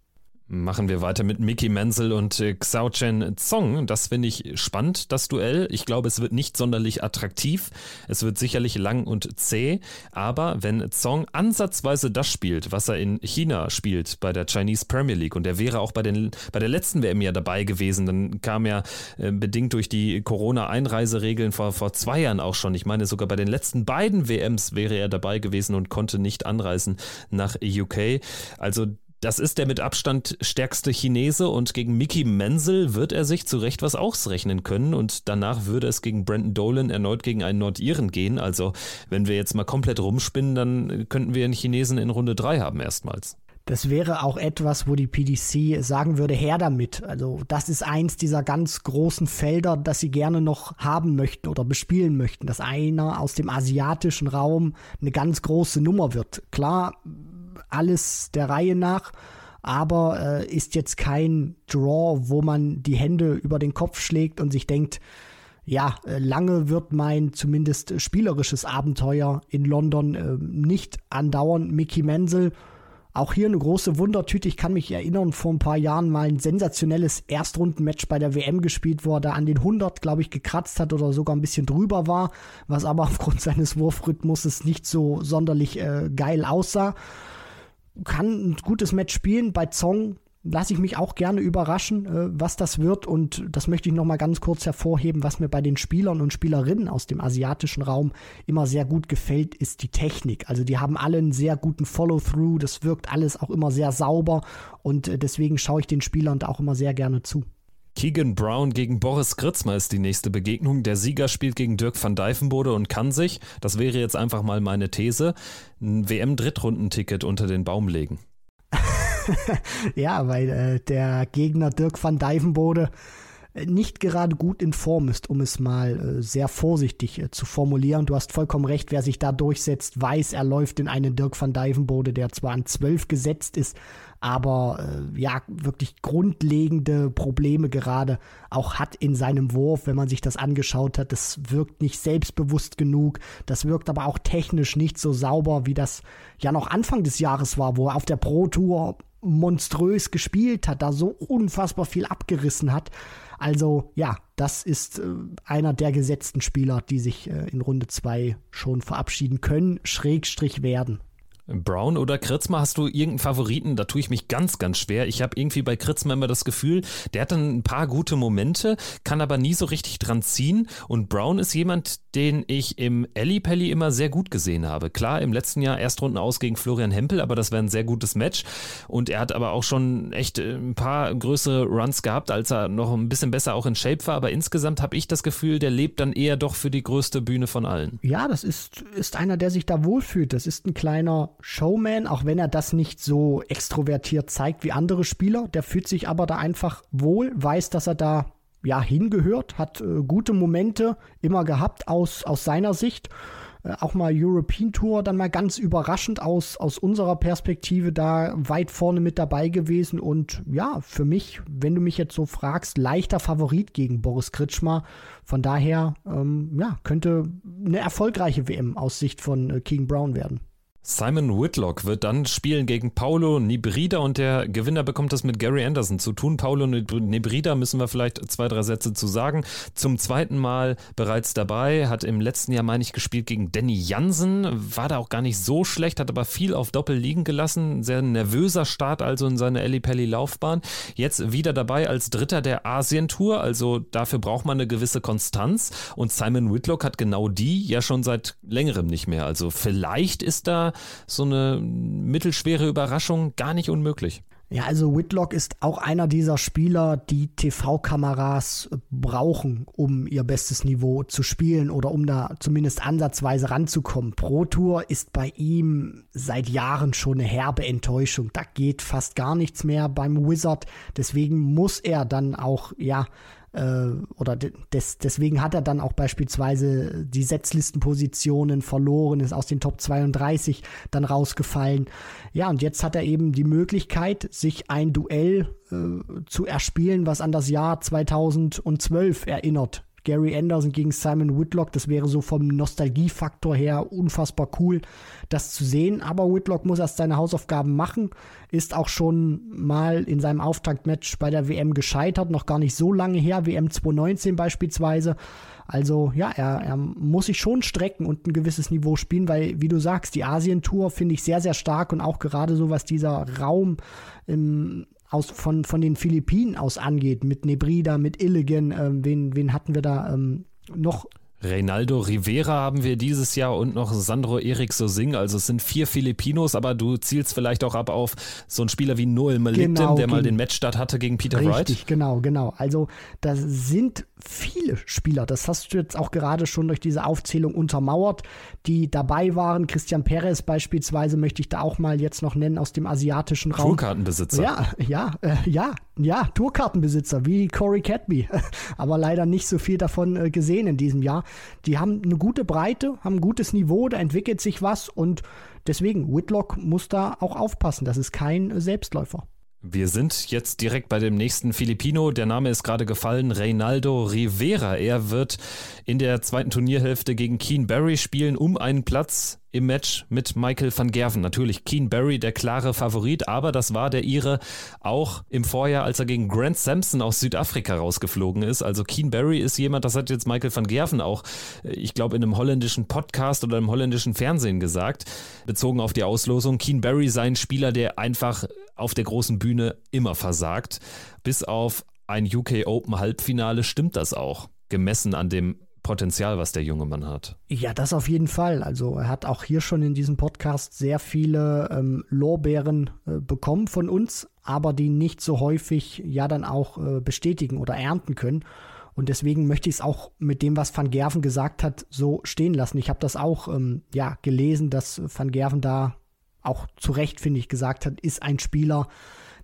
S3: Machen wir weiter mit Mickey Menzel und äh, Xiao Chen Zong. Das finde ich spannend, das Duell. Ich glaube, es wird nicht sonderlich attraktiv. Es wird sicherlich lang und zäh. Aber wenn Zong ansatzweise das spielt, was er in China spielt bei der Chinese Premier League und er wäre auch bei, den, bei der letzten WM ja dabei gewesen, dann kam er äh, bedingt durch die Corona-Einreiseregeln vor, vor zwei Jahren auch schon. Ich meine, sogar bei den letzten beiden WMs wäre er dabei gewesen und konnte nicht anreisen nach UK. Also das ist der mit Abstand stärkste Chinese und gegen Mickey Menzel wird er sich zu Recht was ausrechnen können und danach würde es gegen Brandon Dolan erneut gegen einen Nordiren gehen. Also wenn wir jetzt mal komplett rumspinnen, dann könnten wir einen Chinesen in Runde 3 haben erstmals.
S2: Das wäre auch etwas, wo die PDC sagen würde, her damit. Also das ist eins dieser ganz großen Felder, das sie gerne noch haben möchten oder bespielen möchten, dass einer aus dem asiatischen Raum eine ganz große Nummer wird. Klar, alles der Reihe nach, aber äh, ist jetzt kein Draw, wo man die Hände über den Kopf schlägt und sich denkt, ja, äh, lange wird mein zumindest spielerisches Abenteuer in London äh, nicht andauern. Mickey Menzel auch hier eine große Wundertüte. Ich kann mich erinnern, vor ein paar Jahren mal ein sensationelles Erstrundenmatch bei der WM gespielt, wo er da an den 100, glaube ich, gekratzt hat oder sogar ein bisschen drüber war, was aber aufgrund seines Wurfrhythmuses nicht so sonderlich äh, geil aussah. Kann ein gutes Match spielen. Bei Zong lasse ich mich auch gerne überraschen, äh, was das wird. Und das möchte ich nochmal ganz kurz hervorheben, was mir bei den Spielern und Spielerinnen aus dem asiatischen Raum immer sehr gut gefällt, ist die Technik. Also die haben alle einen sehr guten Follow-through. Das wirkt alles auch immer sehr sauber. Und äh, deswegen schaue ich den Spielern da auch immer sehr gerne zu.
S3: Keegan Brown gegen Boris Kritzmer ist die nächste Begegnung. Der Sieger spielt gegen Dirk van Dijvenbode und kann sich, das wäre jetzt einfach mal meine These, ein WM-Drittrundenticket unter den Baum legen.
S2: ja, weil äh, der Gegner Dirk van Dijvenbode äh, nicht gerade gut in Form ist, um es mal äh, sehr vorsichtig äh, zu formulieren. Du hast vollkommen recht, wer sich da durchsetzt, weiß, er läuft in einen Dirk van Dijvenbode, der zwar an 12 gesetzt ist, aber äh, ja, wirklich grundlegende Probleme gerade auch hat in seinem Wurf, wenn man sich das angeschaut hat. Das wirkt nicht selbstbewusst genug, das wirkt aber auch technisch nicht so sauber, wie das ja noch Anfang des Jahres war, wo er auf der Pro Tour monströs gespielt hat, da so unfassbar viel abgerissen hat. Also ja, das ist äh, einer der gesetzten Spieler, die sich äh, in Runde 2 schon verabschieden können, Schrägstrich werden.
S3: Brown oder Kritzmer, hast du irgendeinen Favoriten? Da tue ich mich ganz, ganz schwer. Ich habe irgendwie bei Kritzmer immer das Gefühl, der hat dann ein paar gute Momente, kann aber nie so richtig dran ziehen. Und Brown ist jemand, den ich im Ellie Pelli immer sehr gut gesehen habe. Klar, im letzten Jahr Erstrunden aus gegen Florian Hempel, aber das wäre ein sehr gutes Match. Und er hat aber auch schon echt äh, ein paar größere Runs gehabt, als er noch ein bisschen besser auch in Shape war. Aber insgesamt habe ich das Gefühl, der lebt dann eher doch für die größte Bühne von allen.
S2: Ja, das ist, ist einer, der sich da wohlfühlt. Das ist ein kleiner Showman, auch wenn er das nicht so extrovertiert zeigt wie andere Spieler. Der fühlt sich aber da einfach wohl, weiß, dass er da ja hingehört, hat äh, gute Momente immer gehabt aus, aus seiner Sicht. Äh, auch mal European Tour, dann mal ganz überraschend aus, aus unserer Perspektive da weit vorne mit dabei gewesen. Und ja, für mich, wenn du mich jetzt so fragst, leichter Favorit gegen Boris Kritschmer. Von daher, ähm, ja, könnte eine erfolgreiche WM aus Sicht von äh, King Brown werden.
S3: Simon Whitlock wird dann spielen gegen Paulo Nibrida und der Gewinner bekommt das mit Gary Anderson zu tun. Paulo Nibrida müssen wir vielleicht zwei, drei Sätze zu sagen. Zum zweiten Mal bereits dabei, hat im letzten Jahr, meine ich, gespielt gegen Danny Jansen, war da auch gar nicht so schlecht, hat aber viel auf Doppel liegen gelassen. Sehr nervöser Start also in seiner Ellie Pelli Laufbahn. Jetzt wieder dabei als Dritter der Asien Tour, also dafür braucht man eine gewisse Konstanz und Simon Whitlock hat genau die ja schon seit längerem nicht mehr. Also vielleicht ist so eine mittelschwere Überraschung gar nicht unmöglich.
S2: Ja, also Whitlock ist auch einer dieser Spieler, die TV-Kameras brauchen, um ihr bestes Niveau zu spielen oder um da zumindest ansatzweise ranzukommen. Pro Tour ist bei ihm seit Jahren schon eine herbe Enttäuschung. Da geht fast gar nichts mehr beim Wizard. Deswegen muss er dann auch, ja, äh, oder des, deswegen hat er dann auch beispielsweise die Setzlistenpositionen verloren, ist aus den Top 32 dann rausgefallen. Ja, und jetzt hat er eben die Möglichkeit, sich ein Duell äh, zu erspielen, was an das Jahr 2012 erinnert. Gary Anderson gegen Simon Whitlock, das wäre so vom Nostalgiefaktor her unfassbar cool, das zu sehen. Aber Whitlock muss erst seine Hausaufgaben machen, ist auch schon mal in seinem Auftaktmatch bei der WM gescheitert, noch gar nicht so lange her, WM 2019 beispielsweise. Also ja, er, er muss sich schon strecken und ein gewisses Niveau spielen, weil, wie du sagst, die Asien-Tour finde ich sehr, sehr stark und auch gerade so, was dieser Raum im aus, von, von den Philippinen aus angeht, mit Nebrida, mit Illigan, ähm, wen, wen hatten wir da ähm, noch?
S3: Reynaldo Rivera haben wir dieses Jahr und noch Sandro Erik Sosing. Also es sind vier Filipinos, aber du zielst vielleicht auch ab auf so einen Spieler wie Noel Malikdem, genau, der mal den Matchstart hatte gegen Peter
S2: richtig,
S3: Wright.
S2: Richtig, genau, genau. Also das sind viele Spieler, das hast du jetzt auch gerade schon durch diese Aufzählung untermauert, die dabei waren. Christian Perez beispielsweise möchte ich da auch mal jetzt noch nennen aus dem asiatischen Raum.
S3: Tourkartenbesitzer.
S2: Ja, ja, äh, ja, ja, Tourkartenbesitzer wie Corey Cadby, aber leider nicht so viel davon äh, gesehen in diesem Jahr. Die haben eine gute Breite, haben ein gutes Niveau, da entwickelt sich was und deswegen, Whitlock muss da auch aufpassen. Das ist kein Selbstläufer.
S3: Wir sind jetzt direkt bei dem nächsten Filipino. Der Name ist gerade gefallen, Reynaldo Rivera. Er wird in der zweiten Turnierhälfte gegen Keen Barry spielen um einen Platz im Match mit Michael van Gerven. Natürlich Keen Barry der klare Favorit, aber das war der Ire auch im Vorjahr, als er gegen Grant Sampson aus Südafrika rausgeflogen ist. Also Keen Barry ist jemand, das hat jetzt Michael van Gerven auch, äh, ich glaube, in einem holländischen Podcast oder im holländischen Fernsehen gesagt, bezogen auf die Auslosung. Keen Barry sei ein Spieler, der einfach auf der großen Bühne immer versagt. Bis auf ein UK Open Halbfinale stimmt das auch, gemessen an dem Potenzial, was der junge Mann hat.
S2: Ja, das auf jeden Fall. Also er hat auch hier schon in diesem Podcast sehr viele ähm, Lorbeeren äh, bekommen von uns, aber die nicht so häufig ja dann auch äh, bestätigen oder ernten können. Und deswegen möchte ich es auch mit dem, was Van Gerven gesagt hat, so stehen lassen. Ich habe das auch ähm, ja, gelesen, dass Van Gerven da auch zu Recht, finde ich, gesagt hat, ist ein Spieler,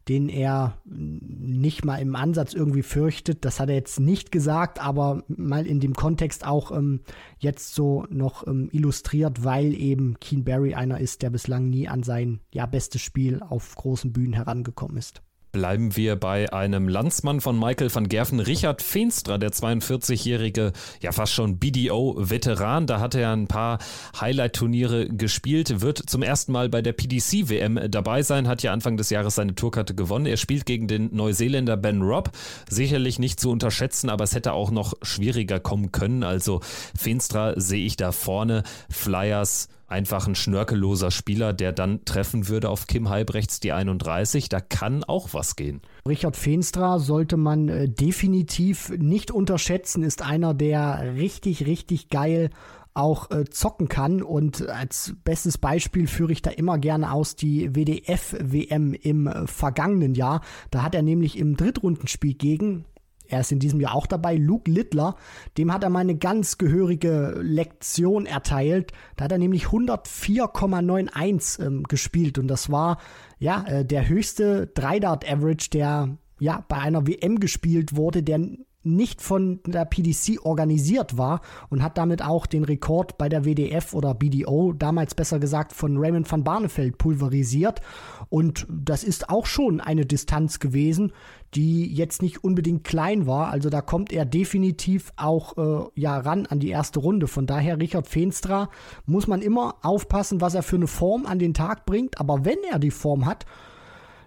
S2: den er nicht mal im Ansatz irgendwie fürchtet. Das hat er jetzt nicht gesagt, aber mal in dem Kontext auch ähm, jetzt so noch ähm, illustriert, weil eben Keen Barry einer ist, der bislang nie an sein ja, bestes Spiel auf großen Bühnen herangekommen ist.
S3: Bleiben wir bei einem Landsmann von Michael van Gerven, Richard Feenstra, der 42-jährige, ja fast schon BDO-Veteran. Da hat er ein paar Highlight-Turniere gespielt, wird zum ersten Mal bei der PDC-WM dabei sein, hat ja Anfang des Jahres seine Tourkarte gewonnen. Er spielt gegen den Neuseeländer Ben Robb. Sicherlich nicht zu unterschätzen, aber es hätte auch noch schwieriger kommen können. Also Feenstra sehe ich da vorne. Flyers einfach ein schnörkelloser Spieler, der dann treffen würde auf Kim Halbrechts die 31. Da kann auch was gehen.
S2: Richard Feenstra sollte man äh, definitiv nicht unterschätzen, ist einer, der richtig, richtig geil auch äh, zocken kann. Und als bestes Beispiel führe ich da immer gerne aus die WDF-WM im äh, vergangenen Jahr. Da hat er nämlich im Drittrundenspiel gegen er ist in diesem Jahr auch dabei, Luke Littler, dem hat er mal eine ganz gehörige Lektion erteilt. Da hat er nämlich 104,91 ähm, gespielt und das war ja äh, der höchste Dreidart-Average, der ja bei einer WM gespielt wurde, der nicht von der PDC organisiert war und hat damit auch den Rekord bei der WDF oder BDO, damals besser gesagt von Raymond van Barneveld, pulverisiert. Und das ist auch schon eine Distanz gewesen, die jetzt nicht unbedingt klein war. Also da kommt er definitiv auch äh, ja ran an die erste Runde. Von daher Richard Feenstra muss man immer aufpassen, was er für eine Form an den Tag bringt. Aber wenn er die Form hat,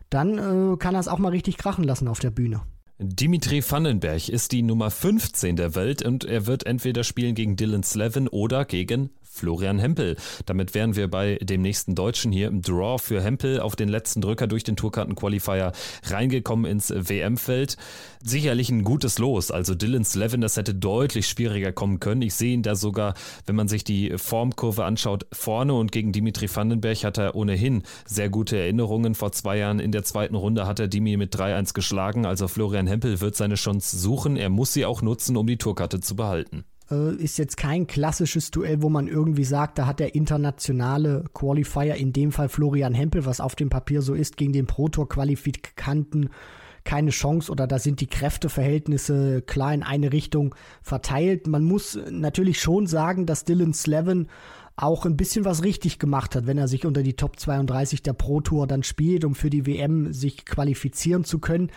S2: dann äh, kann er es auch mal richtig krachen lassen auf der Bühne.
S3: Dimitri Vandenberg ist die Nummer 15 der Welt und er wird entweder spielen gegen Dylan Slevin oder gegen Florian Hempel. Damit wären wir bei dem nächsten Deutschen hier im Draw für Hempel auf den letzten Drücker durch den Tourkarten-Qualifier reingekommen ins WM-Feld. Sicherlich ein gutes Los. Also Dylan Slevin, das hätte deutlich schwieriger kommen können. Ich sehe ihn da sogar, wenn man sich die Formkurve anschaut, vorne und gegen Dimitri Vandenberg hat er ohnehin sehr gute Erinnerungen. Vor zwei Jahren in der zweiten Runde hat er Dimi mit 3-1 geschlagen. Also Florian Hempel wird seine Chance suchen. Er muss sie auch nutzen, um die Tourkarte zu behalten
S2: äh, ist jetzt kein klassisches Duell, wo man irgendwie sagt, da hat der internationale Qualifier, in dem Fall Florian Hempel, was auf dem Papier so ist, gegen den Pro Tour Qualifikanten keine Chance oder da sind die Kräfteverhältnisse klar in eine Richtung verteilt. Man muss natürlich schon sagen, dass Dylan Slevin auch ein bisschen was richtig gemacht hat, wenn er sich unter die Top 32 der Pro Tour dann spielt, um für die WM sich qualifizieren zu können.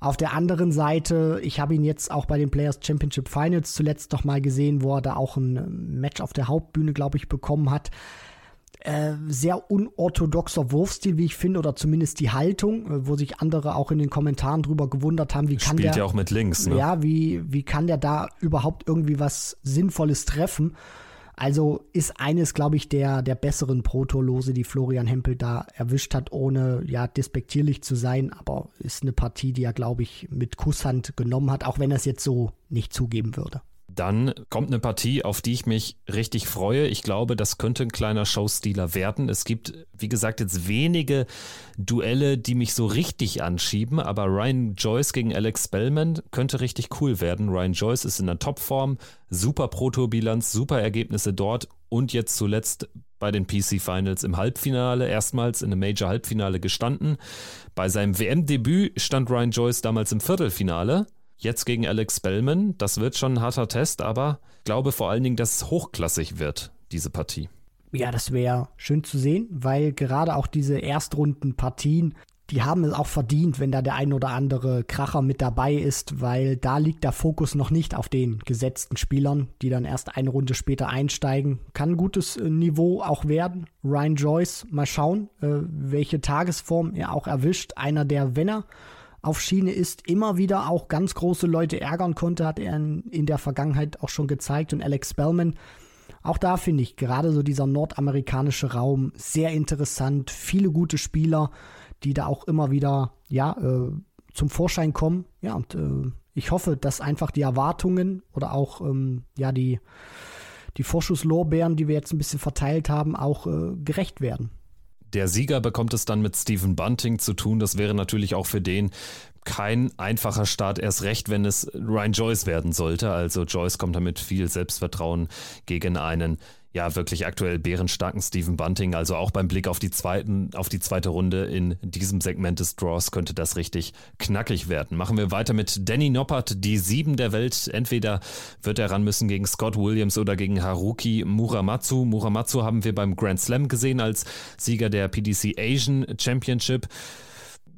S2: Auf der anderen Seite, ich habe ihn jetzt auch bei den Players Championship Finals zuletzt noch mal gesehen, wo er da auch ein Match auf der Hauptbühne, glaube ich, bekommen hat. Äh, sehr unorthodoxer Wurfstil, wie ich finde, oder zumindest die Haltung, äh, wo sich andere auch in den Kommentaren drüber gewundert haben, wie kann
S3: Spielt
S2: der.
S3: ja auch mit links, ne?
S2: Ja, wie, wie kann der da überhaupt irgendwie was Sinnvolles treffen? Also ist eines, glaube ich, der, der besseren Protolose, die Florian Hempel da erwischt hat, ohne ja despektierlich zu sein. Aber ist eine Partie, die er, glaube ich, mit Kusshand genommen hat, auch wenn er es jetzt so nicht zugeben würde.
S3: Dann kommt eine Partie, auf die ich mich richtig freue. Ich glaube, das könnte ein kleiner Showstealer werden. Es gibt, wie gesagt, jetzt wenige Duelle, die mich so richtig anschieben, aber Ryan Joyce gegen Alex Spellman könnte richtig cool werden. Ryan Joyce ist in der Topform, super Proto-Bilanz, super Ergebnisse dort und jetzt zuletzt bei den PC Finals im Halbfinale, erstmals in einem Major-Halbfinale gestanden. Bei seinem WM-Debüt stand Ryan Joyce damals im Viertelfinale. Jetzt gegen Alex Spellman, das wird schon ein harter Test, aber ich glaube vor allen Dingen, dass es hochklassig wird, diese Partie.
S2: Ja, das wäre schön zu sehen, weil gerade auch diese Erstrundenpartien, die haben es auch verdient, wenn da der ein oder andere Kracher mit dabei ist, weil da liegt der Fokus noch nicht auf den gesetzten Spielern, die dann erst eine Runde später einsteigen. Kann ein gutes äh, Niveau auch werden. Ryan Joyce, mal schauen, äh, welche Tagesform er auch erwischt. Einer, der, wenn er auf Schiene ist, immer wieder auch ganz große Leute ärgern konnte, hat er in, in der Vergangenheit auch schon gezeigt. Und Alex Spellman, auch da finde ich gerade so dieser nordamerikanische Raum sehr interessant. Viele gute Spieler, die da auch immer wieder ja, äh, zum Vorschein kommen. Ja, und äh, Ich hoffe, dass einfach die Erwartungen oder auch ähm, ja die, die Vorschusslorbeeren, die wir jetzt ein bisschen verteilt haben, auch äh, gerecht werden.
S3: Der Sieger bekommt es dann mit Stephen Bunting zu tun. Das wäre natürlich auch für den kein einfacher Start, erst recht, wenn es Ryan Joyce werden sollte. Also Joyce kommt damit viel Selbstvertrauen gegen einen ja wirklich aktuell bärenstarken Stephen Bunting. Also auch beim Blick auf die zweiten, auf die zweite Runde in diesem Segment des Draws könnte das richtig knackig werden. Machen wir weiter mit Danny Noppert, die Sieben der Welt. Entweder wird er ran müssen gegen Scott Williams oder gegen Haruki Muramatsu. Muramatsu haben wir beim Grand Slam gesehen als Sieger der PDC Asian Championship.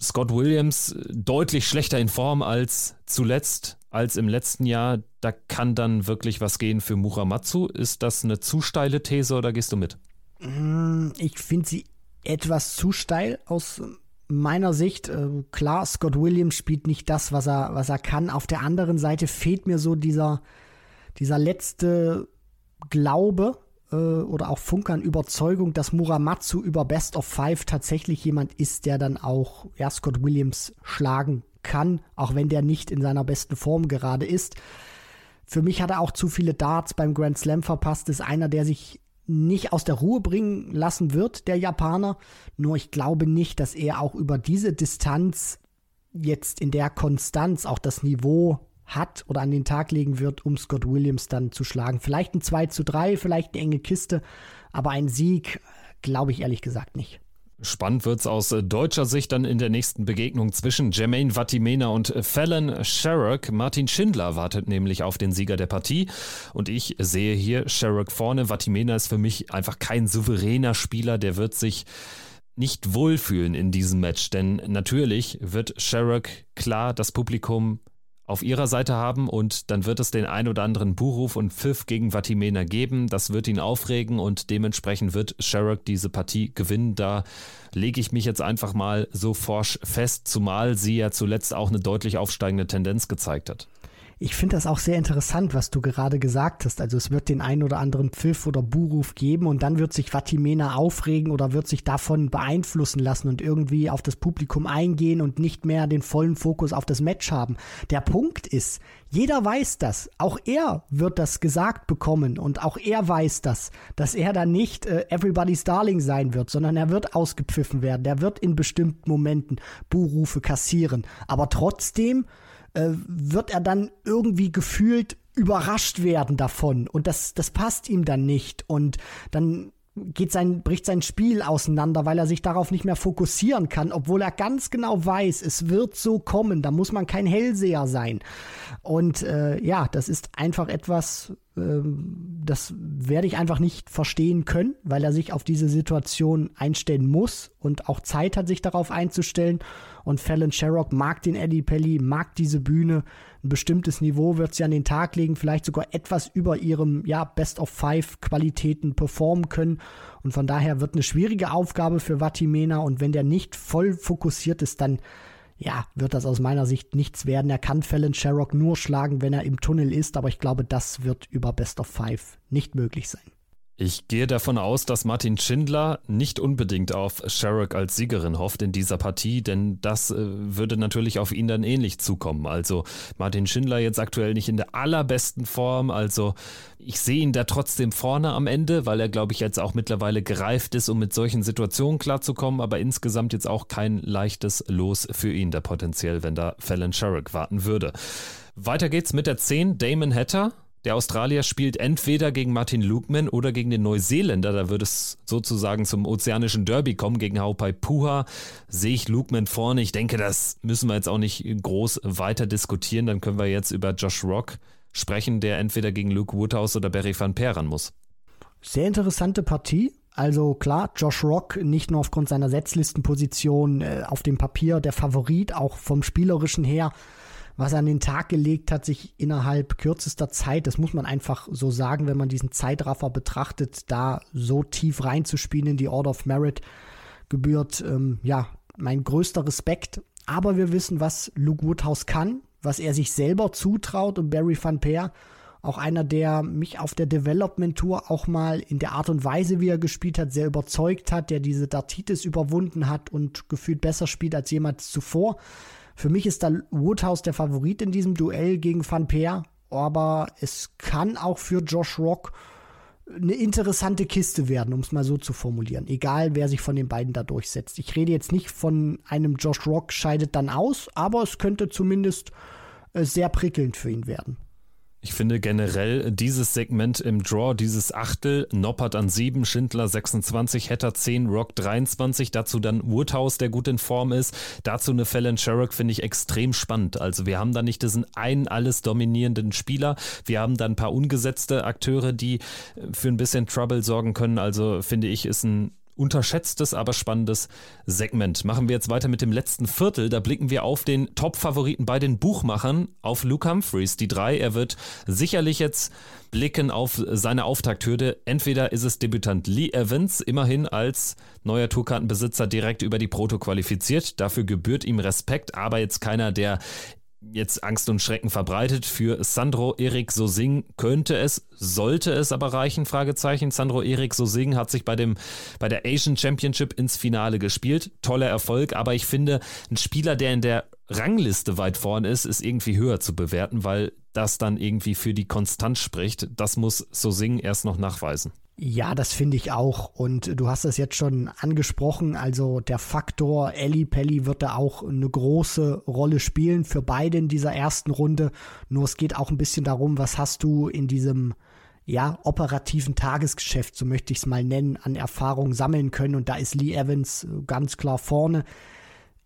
S3: Scott Williams deutlich schlechter in Form als zuletzt, als im letzten Jahr. Da kann dann wirklich was gehen für Muramatsu. Ist das eine zu steile These oder gehst du mit?
S2: Mm, ich finde sie etwas zu steil aus meiner Sicht. Äh, klar, Scott Williams spielt nicht das, was er, was er kann. Auf der anderen Seite fehlt mir so dieser, dieser letzte Glaube, äh, oder auch Funkern Überzeugung, dass Muramatsu über Best of Five tatsächlich jemand ist, der dann auch ja, Scott Williams schlagen kann, auch wenn der nicht in seiner besten Form gerade ist. Für mich hat er auch zu viele Darts beim Grand Slam verpasst, ist einer, der sich nicht aus der Ruhe bringen lassen wird, der Japaner. Nur ich glaube nicht, dass er auch über diese Distanz jetzt in der Konstanz auch das Niveau hat oder an den Tag legen wird, um Scott Williams dann zu schlagen. Vielleicht ein 2 zu 3, vielleicht eine enge Kiste, aber ein Sieg glaube ich ehrlich gesagt nicht.
S3: Spannend wird es aus äh, deutscher Sicht dann in der nächsten Begegnung zwischen Jermaine Vatimena und Fallon Sherrock. Martin Schindler wartet nämlich auf den Sieger der Partie und ich sehe hier Sherrock vorne. Vatimena ist für mich einfach kein souveräner Spieler, der wird sich nicht wohlfühlen in diesem Match, denn natürlich wird Sherrock klar das Publikum auf ihrer Seite haben und dann wird es den ein oder anderen Buhruf und Pfiff gegen Vatimena geben. Das wird ihn aufregen und dementsprechend wird Sherrock diese Partie gewinnen. Da lege ich mich jetzt einfach mal so forsch fest, zumal sie ja zuletzt auch eine deutlich aufsteigende Tendenz gezeigt hat.
S2: Ich finde das auch sehr interessant, was du gerade gesagt hast. Also es wird den einen oder anderen Pfiff oder Buhruf geben und dann wird sich Vatimena aufregen oder wird sich davon beeinflussen lassen und irgendwie auf das Publikum eingehen und nicht mehr den vollen Fokus auf das Match haben. Der Punkt ist, jeder weiß das. Auch er wird das gesagt bekommen und auch er weiß das, dass er dann nicht äh, Everybody's Darling sein wird, sondern er wird ausgepfiffen werden. Der wird in bestimmten Momenten Buhrufe kassieren. Aber trotzdem äh, wird er dann irgendwie gefühlt überrascht werden davon und das, das passt ihm dann nicht und dann geht sein, bricht sein Spiel auseinander, weil er sich darauf nicht mehr fokussieren kann, obwohl er ganz genau weiß, es wird so kommen, da muss man kein Hellseher sein. Und äh, ja, das ist einfach etwas, ähm, das werde ich einfach nicht verstehen können, weil er sich auf diese Situation einstellen muss und auch Zeit hat, sich darauf einzustellen. Und Fallon Sherrock mag den Eddie Pelly, mag diese Bühne. Ein bestimmtes Niveau wird sie an den Tag legen, vielleicht sogar etwas über ihrem ja, Best of Five Qualitäten performen können. Und von daher wird eine schwierige Aufgabe für Vatimena. Und wenn der nicht voll fokussiert ist, dann ja, wird das aus meiner Sicht nichts werden. Er kann Fallon Sherrock nur schlagen, wenn er im Tunnel ist, aber ich glaube, das wird über Best of Five nicht möglich sein.
S3: Ich gehe davon aus, dass Martin Schindler nicht unbedingt auf Sherrock als Siegerin hofft in dieser Partie, denn das äh, würde natürlich auf ihn dann ähnlich zukommen. Also Martin Schindler jetzt aktuell nicht in der allerbesten Form, also ich sehe ihn da trotzdem vorne am Ende, weil er, glaube ich, jetzt auch mittlerweile gereift ist, um mit solchen Situationen klarzukommen, aber insgesamt jetzt auch kein leichtes Los für ihn, da potenziell, wenn da Fallon Sherrock warten würde. Weiter geht's mit der 10, Damon Hatter. Der Australier spielt entweder gegen Martin Lukman oder gegen den Neuseeländer. Da würde es sozusagen zum ozeanischen Derby kommen gegen Haupai Puha. Sehe ich Lukman vorne. Ich denke, das müssen wir jetzt auch nicht groß weiter diskutieren. Dann können wir jetzt über Josh Rock sprechen, der entweder gegen Luke Woodhouse oder Barry van Peer muss.
S2: Sehr interessante Partie. Also klar, Josh Rock nicht nur aufgrund seiner Setzlistenposition äh, auf dem Papier der Favorit, auch vom spielerischen her was er an den Tag gelegt hat, sich innerhalb kürzester Zeit, das muss man einfach so sagen, wenn man diesen Zeitraffer betrachtet, da so tief reinzuspielen in die Order of Merit gebührt, ähm, ja, mein größter Respekt. Aber wir wissen, was Luke Woodhouse kann, was er sich selber zutraut und Barry Van Peer. Auch einer, der mich auf der Development Tour auch mal in der Art und Weise, wie er gespielt hat, sehr überzeugt hat, der diese Dartitis überwunden hat und gefühlt besser spielt als jemals zuvor. Für mich ist da Woodhouse der Favorit in diesem Duell gegen Van Peer, aber es kann auch für Josh Rock eine interessante Kiste werden, um es mal so zu formulieren. Egal, wer sich von den beiden da durchsetzt. Ich rede jetzt nicht von einem Josh Rock scheidet dann aus, aber es könnte zumindest äh, sehr prickelnd für ihn werden.
S3: Ich finde generell dieses Segment im Draw, dieses Achtel, Noppert an 7, Schindler 26, Hatter 10, Rock 23, dazu dann Woodhouse, der gut in Form ist, dazu eine Fallon Sherrock finde ich extrem spannend. Also wir haben da nicht diesen einen alles dominierenden Spieler, wir haben da ein paar ungesetzte Akteure, die äh, für ein bisschen Trouble sorgen können. Also finde ich, ist ein unterschätztes, aber spannendes Segment. Machen wir jetzt weiter mit dem letzten Viertel. Da blicken wir auf den Top-Favoriten bei den Buchmachern, auf Luke Humphreys, die drei. Er wird sicherlich jetzt blicken auf seine Auftakthürde. Entweder ist es Debütant Lee Evans, immerhin als neuer Tourkartenbesitzer direkt über die Proto qualifiziert. Dafür gebührt ihm Respekt, aber jetzt keiner, der jetzt Angst und Schrecken verbreitet. Für Sandro Erik Sosing könnte es, sollte es aber reichen, Fragezeichen. Sandro Erik Sosing hat sich bei, dem, bei der Asian Championship ins Finale gespielt. Toller Erfolg, aber ich finde, ein Spieler, der in der Rangliste weit vorn ist, ist irgendwie höher zu bewerten, weil das dann irgendwie für die Konstanz spricht. Das muss Sosing erst noch nachweisen.
S2: Ja, das finde ich auch. Und du hast es jetzt schon angesprochen. Also der Faktor Ellie Pelli wird da auch eine große Rolle spielen für beide in dieser ersten Runde. Nur es geht auch ein bisschen darum, was hast du in diesem ja, operativen Tagesgeschäft, so möchte ich es mal nennen, an Erfahrung sammeln können. Und da ist Lee Evans ganz klar vorne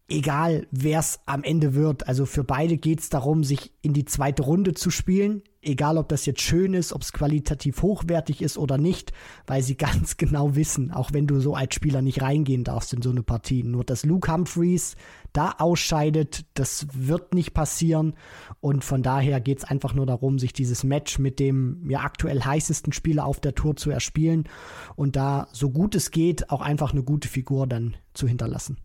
S2: egal wer es am Ende wird. Also für beide geht es darum, sich in die zweite Runde zu spielen. Egal, ob das jetzt schön ist, ob es qualitativ hochwertig ist oder nicht, weil sie ganz genau wissen, auch wenn du so als Spieler nicht reingehen darfst in so eine Partie. Nur dass Luke Humphreys da ausscheidet, das wird nicht passieren. Und von daher geht es einfach nur darum, sich dieses Match mit dem ja aktuell heißesten Spieler auf der Tour zu erspielen und da so gut es geht auch einfach eine gute Figur dann zu hinterlassen.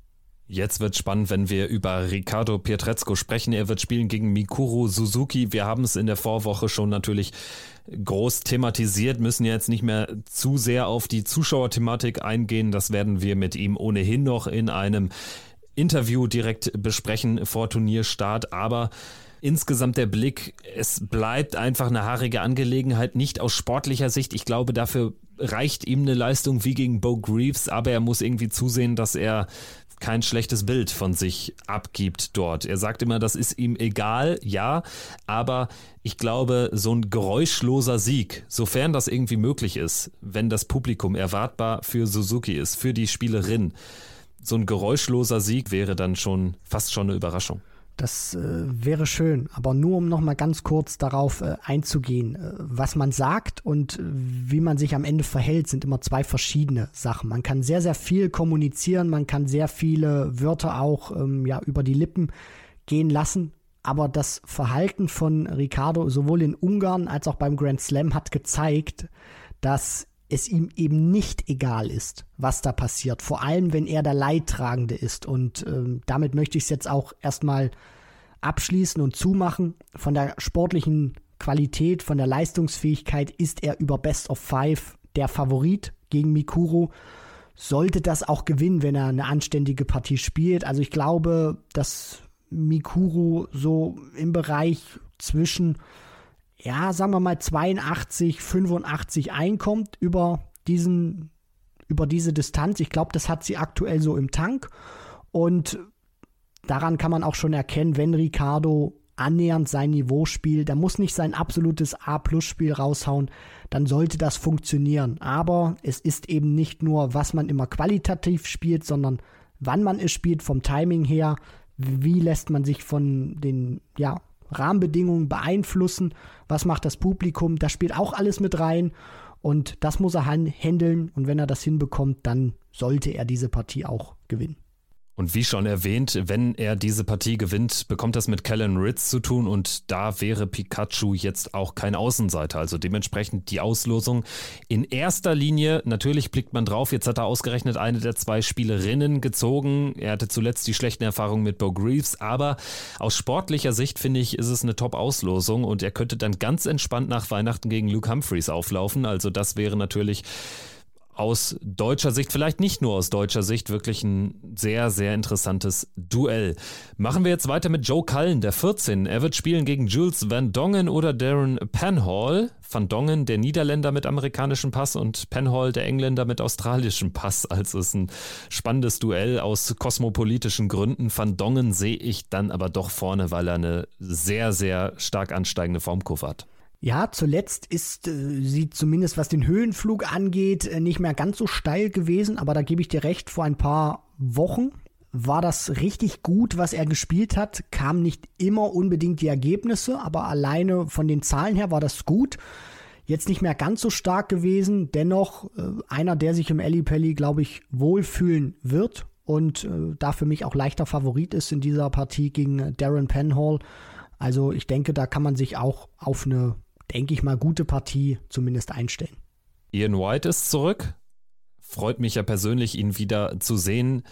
S3: Jetzt wird spannend, wenn wir über Ricardo Pietrezco sprechen. Er wird spielen gegen Mikuru Suzuki. Wir haben es in der Vorwoche schon natürlich groß thematisiert, müssen jetzt nicht mehr zu sehr auf die Zuschauerthematik eingehen. Das werden wir mit ihm ohnehin noch in einem Interview direkt besprechen vor Turnierstart. Aber insgesamt der Blick, es bleibt einfach eine haarige Angelegenheit, nicht aus sportlicher Sicht. Ich glaube, dafür reicht ihm eine Leistung wie gegen Bo Greaves, aber er muss irgendwie zusehen, dass er kein schlechtes Bild von sich abgibt dort. Er sagt immer, das ist ihm egal, ja, aber ich glaube, so ein geräuschloser Sieg, sofern das irgendwie möglich ist, wenn das Publikum erwartbar für Suzuki ist, für die Spielerin, so ein geräuschloser Sieg wäre dann schon fast schon eine Überraschung.
S2: Das äh, wäre schön, aber nur um noch mal ganz kurz darauf äh, einzugehen, äh, was man sagt und äh, wie man sich am Ende verhält, sind immer zwei verschiedene Sachen. Man kann sehr sehr viel kommunizieren, man kann sehr viele Wörter auch ähm, ja über die Lippen gehen lassen, aber das Verhalten von Ricardo sowohl in Ungarn als auch beim Grand Slam hat gezeigt, dass es ihm eben nicht egal ist, was da passiert. Vor allem, wenn er der Leidtragende ist. Und ähm, damit möchte ich es jetzt auch erstmal abschließen und zumachen. Von der sportlichen Qualität, von der Leistungsfähigkeit ist er über Best of Five der Favorit gegen Mikuro. Sollte das auch gewinnen, wenn er eine anständige Partie spielt. Also ich glaube, dass Mikuro so im Bereich zwischen ja, sagen wir mal 82, 85 einkommt über diesen, über diese Distanz. Ich glaube, das hat sie aktuell so im Tank. Und daran kann man auch schon erkennen, wenn Ricardo annähernd sein Niveau spielt, da muss nicht sein absolutes A-Plus-Spiel raushauen, dann sollte das funktionieren. Aber es ist eben nicht nur, was man immer qualitativ spielt, sondern wann man es spielt, vom Timing her, wie lässt man sich von den ja, Rahmenbedingungen beeinflussen, was macht das Publikum, das spielt auch alles mit rein. Und das muss er handeln. Und wenn er das hinbekommt, dann sollte er diese Partie auch gewinnen.
S3: Und wie schon erwähnt, wenn er diese Partie gewinnt, bekommt das mit Kellen Ritz zu tun und da wäre Pikachu jetzt auch kein Außenseiter. Also dementsprechend die Auslosung in erster Linie, natürlich blickt man drauf, jetzt hat er ausgerechnet eine der zwei Spielerinnen gezogen. Er hatte zuletzt die schlechten Erfahrungen mit Bo Greaves, aber aus sportlicher Sicht finde ich, ist es eine Top-Auslosung und er könnte dann ganz entspannt nach Weihnachten gegen Luke Humphreys auflaufen. Also das wäre natürlich aus deutscher Sicht, vielleicht nicht nur aus deutscher Sicht, wirklich ein sehr, sehr interessantes Duell. Machen wir jetzt weiter mit Joe Cullen, der 14. Er wird spielen gegen Jules Van Dongen oder Darren Penhall. Van Dongen, der Niederländer mit amerikanischem Pass und Penhall, der Engländer mit australischem Pass. Also ist ein spannendes Duell aus kosmopolitischen Gründen. Van Dongen sehe ich dann aber doch vorne, weil er eine sehr, sehr stark ansteigende Formkurve hat.
S2: Ja, zuletzt ist äh, sie zumindest was den Höhenflug angeht äh, nicht mehr ganz so steil gewesen, aber da gebe ich dir recht, vor ein paar Wochen war das richtig gut, was er gespielt hat, kam nicht immer unbedingt die Ergebnisse, aber alleine von den Zahlen her war das gut. Jetzt nicht mehr ganz so stark gewesen, dennoch äh, einer, der sich im Ellie Pelli, glaube ich, wohlfühlen wird und äh, da für mich auch leichter Favorit ist in dieser Partie gegen Darren Penhall. Also ich denke, da kann man sich auch auf eine denke ich mal, gute Partie zumindest einstellen.
S3: Ian White ist zurück. Freut mich ja persönlich, ihn wieder zu sehen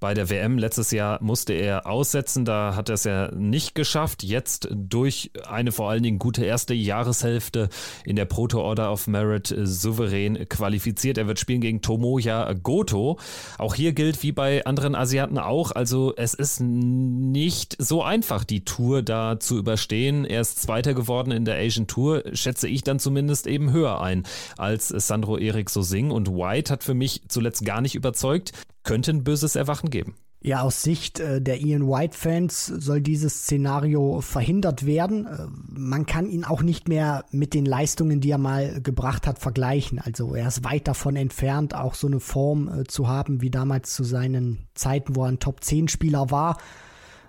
S3: bei der WM letztes Jahr musste er aussetzen, da hat er es ja nicht geschafft. Jetzt durch eine vor allen Dingen gute erste Jahreshälfte in der Proto Order of Merit souverän qualifiziert. Er wird spielen gegen Tomoya Goto. Auch hier gilt wie bei anderen Asiaten auch, also es ist nicht so einfach, die Tour da zu überstehen. Er ist Zweiter geworden in der Asian Tour, schätze ich dann zumindest eben höher ein als Sandro Erik Sosing. Und White hat für mich zuletzt gar nicht überzeugt könnte ein böses Erwachen geben.
S2: Ja, aus Sicht äh, der Ian White-Fans soll dieses Szenario verhindert werden. Äh, man kann ihn auch nicht mehr mit den Leistungen, die er mal gebracht hat, vergleichen. Also er ist weit davon entfernt, auch so eine Form äh, zu haben wie damals zu seinen Zeiten, wo er ein Top-10-Spieler war.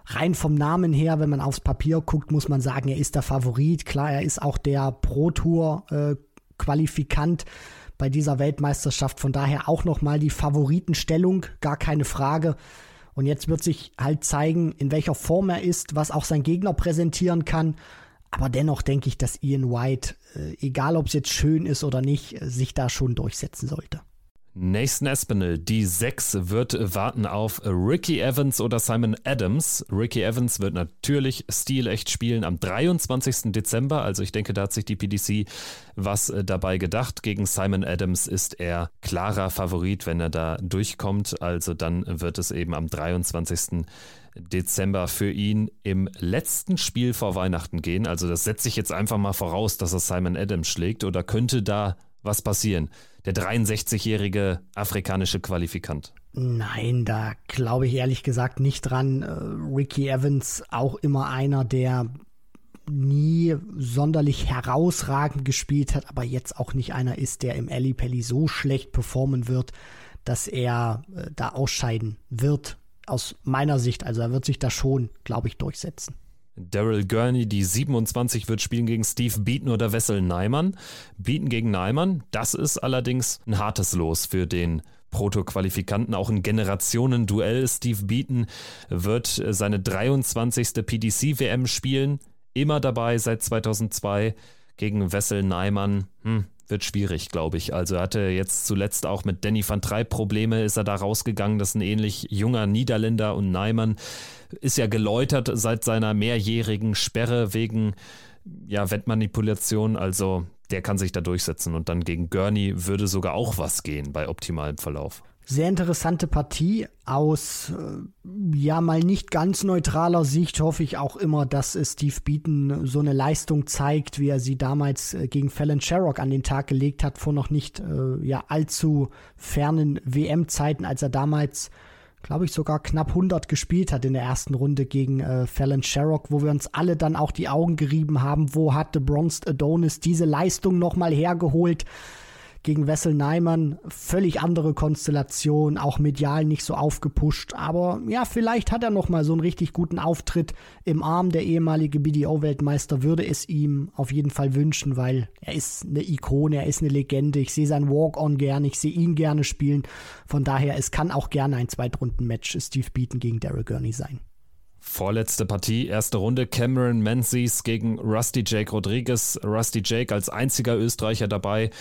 S2: Rein vom Namen her, wenn man aufs Papier guckt, muss man sagen, er ist der Favorit. Klar, er ist auch der Pro-Tour-Qualifikant. Bei dieser Weltmeisterschaft. Von daher auch nochmal die Favoritenstellung, gar keine Frage. Und jetzt wird sich halt zeigen, in welcher Form er ist, was auch sein Gegner präsentieren kann. Aber dennoch denke ich, dass Ian White, äh, egal ob es jetzt schön ist oder nicht, äh, sich da schon durchsetzen sollte.
S3: Nathan Espinel, die 6 wird warten auf Ricky Evans oder Simon Adams. Ricky Evans wird natürlich stilecht spielen am 23. Dezember. Also ich denke, da hat sich die PDC was äh, dabei gedacht. Gegen Simon Adams ist er klarer Favorit, wenn er da durchkommt. Also dann wird es eben am 23. Dezember für ihn im letzten Spiel vor Weihnachten gehen. Also das setze ich jetzt einfach mal voraus, dass er Simon Adams schlägt oder könnte da was passieren? Der 63-jährige afrikanische Qualifikant.
S2: Nein, da glaube ich ehrlich gesagt nicht dran. Äh, Ricky Evans auch immer einer, der nie sonderlich herausragend gespielt hat, aber jetzt auch nicht einer ist, der im Ali Pelli so schlecht performen wird, dass er äh, da ausscheiden wird. Aus meiner Sicht, also er wird sich da schon, glaube ich, durchsetzen.
S3: Daryl Gurney, die 27, wird spielen gegen Steve Beaton oder Wessel Neimann. Beaton gegen Neimann, das ist allerdings ein hartes Los für den Proto-Qualifikanten, auch ein Generationen-Duell. Steve Beaton wird seine 23. PDC-WM spielen, immer dabei seit 2002 gegen Wessel Neimann. Hm, wird schwierig, glaube ich. Also er hatte jetzt zuletzt auch mit Danny van Treib Probleme, ist er da rausgegangen. Das ist ein ähnlich junger Niederländer und Neimann ist ja geläutert seit seiner mehrjährigen Sperre wegen ja, Wettmanipulation. Also der kann sich da durchsetzen und dann gegen Gurney würde sogar auch was gehen bei optimalem Verlauf.
S2: Sehr interessante Partie aus, äh, ja, mal nicht ganz neutraler Sicht hoffe ich auch immer, dass Steve Beaton so eine Leistung zeigt, wie er sie damals äh, gegen Fallon Sherrock an den Tag gelegt hat, vor noch nicht, äh, ja, allzu fernen WM-Zeiten, als er damals, glaube ich, sogar knapp 100 gespielt hat in der ersten Runde gegen äh, Fallon Sherrock, wo wir uns alle dann auch die Augen gerieben haben, wo hatte Bronze Adonis diese Leistung nochmal hergeholt gegen Wessel Neimann. Völlig andere Konstellation, auch medial nicht so aufgepusht. Aber ja, vielleicht hat er noch mal so einen richtig guten Auftritt im Arm. Der ehemalige BDO-Weltmeister würde es ihm auf jeden Fall wünschen, weil er ist eine Ikone, er ist eine Legende. Ich sehe sein Walk-on gerne, ich sehe ihn gerne spielen. Von daher, es kann auch gerne ein Zweitrunden-Match Steve Beaton gegen Derek Gurney sein.
S3: Vorletzte Partie, erste Runde, Cameron Menzies gegen Rusty Jake Rodriguez. Rusty Jake als einziger Österreicher dabei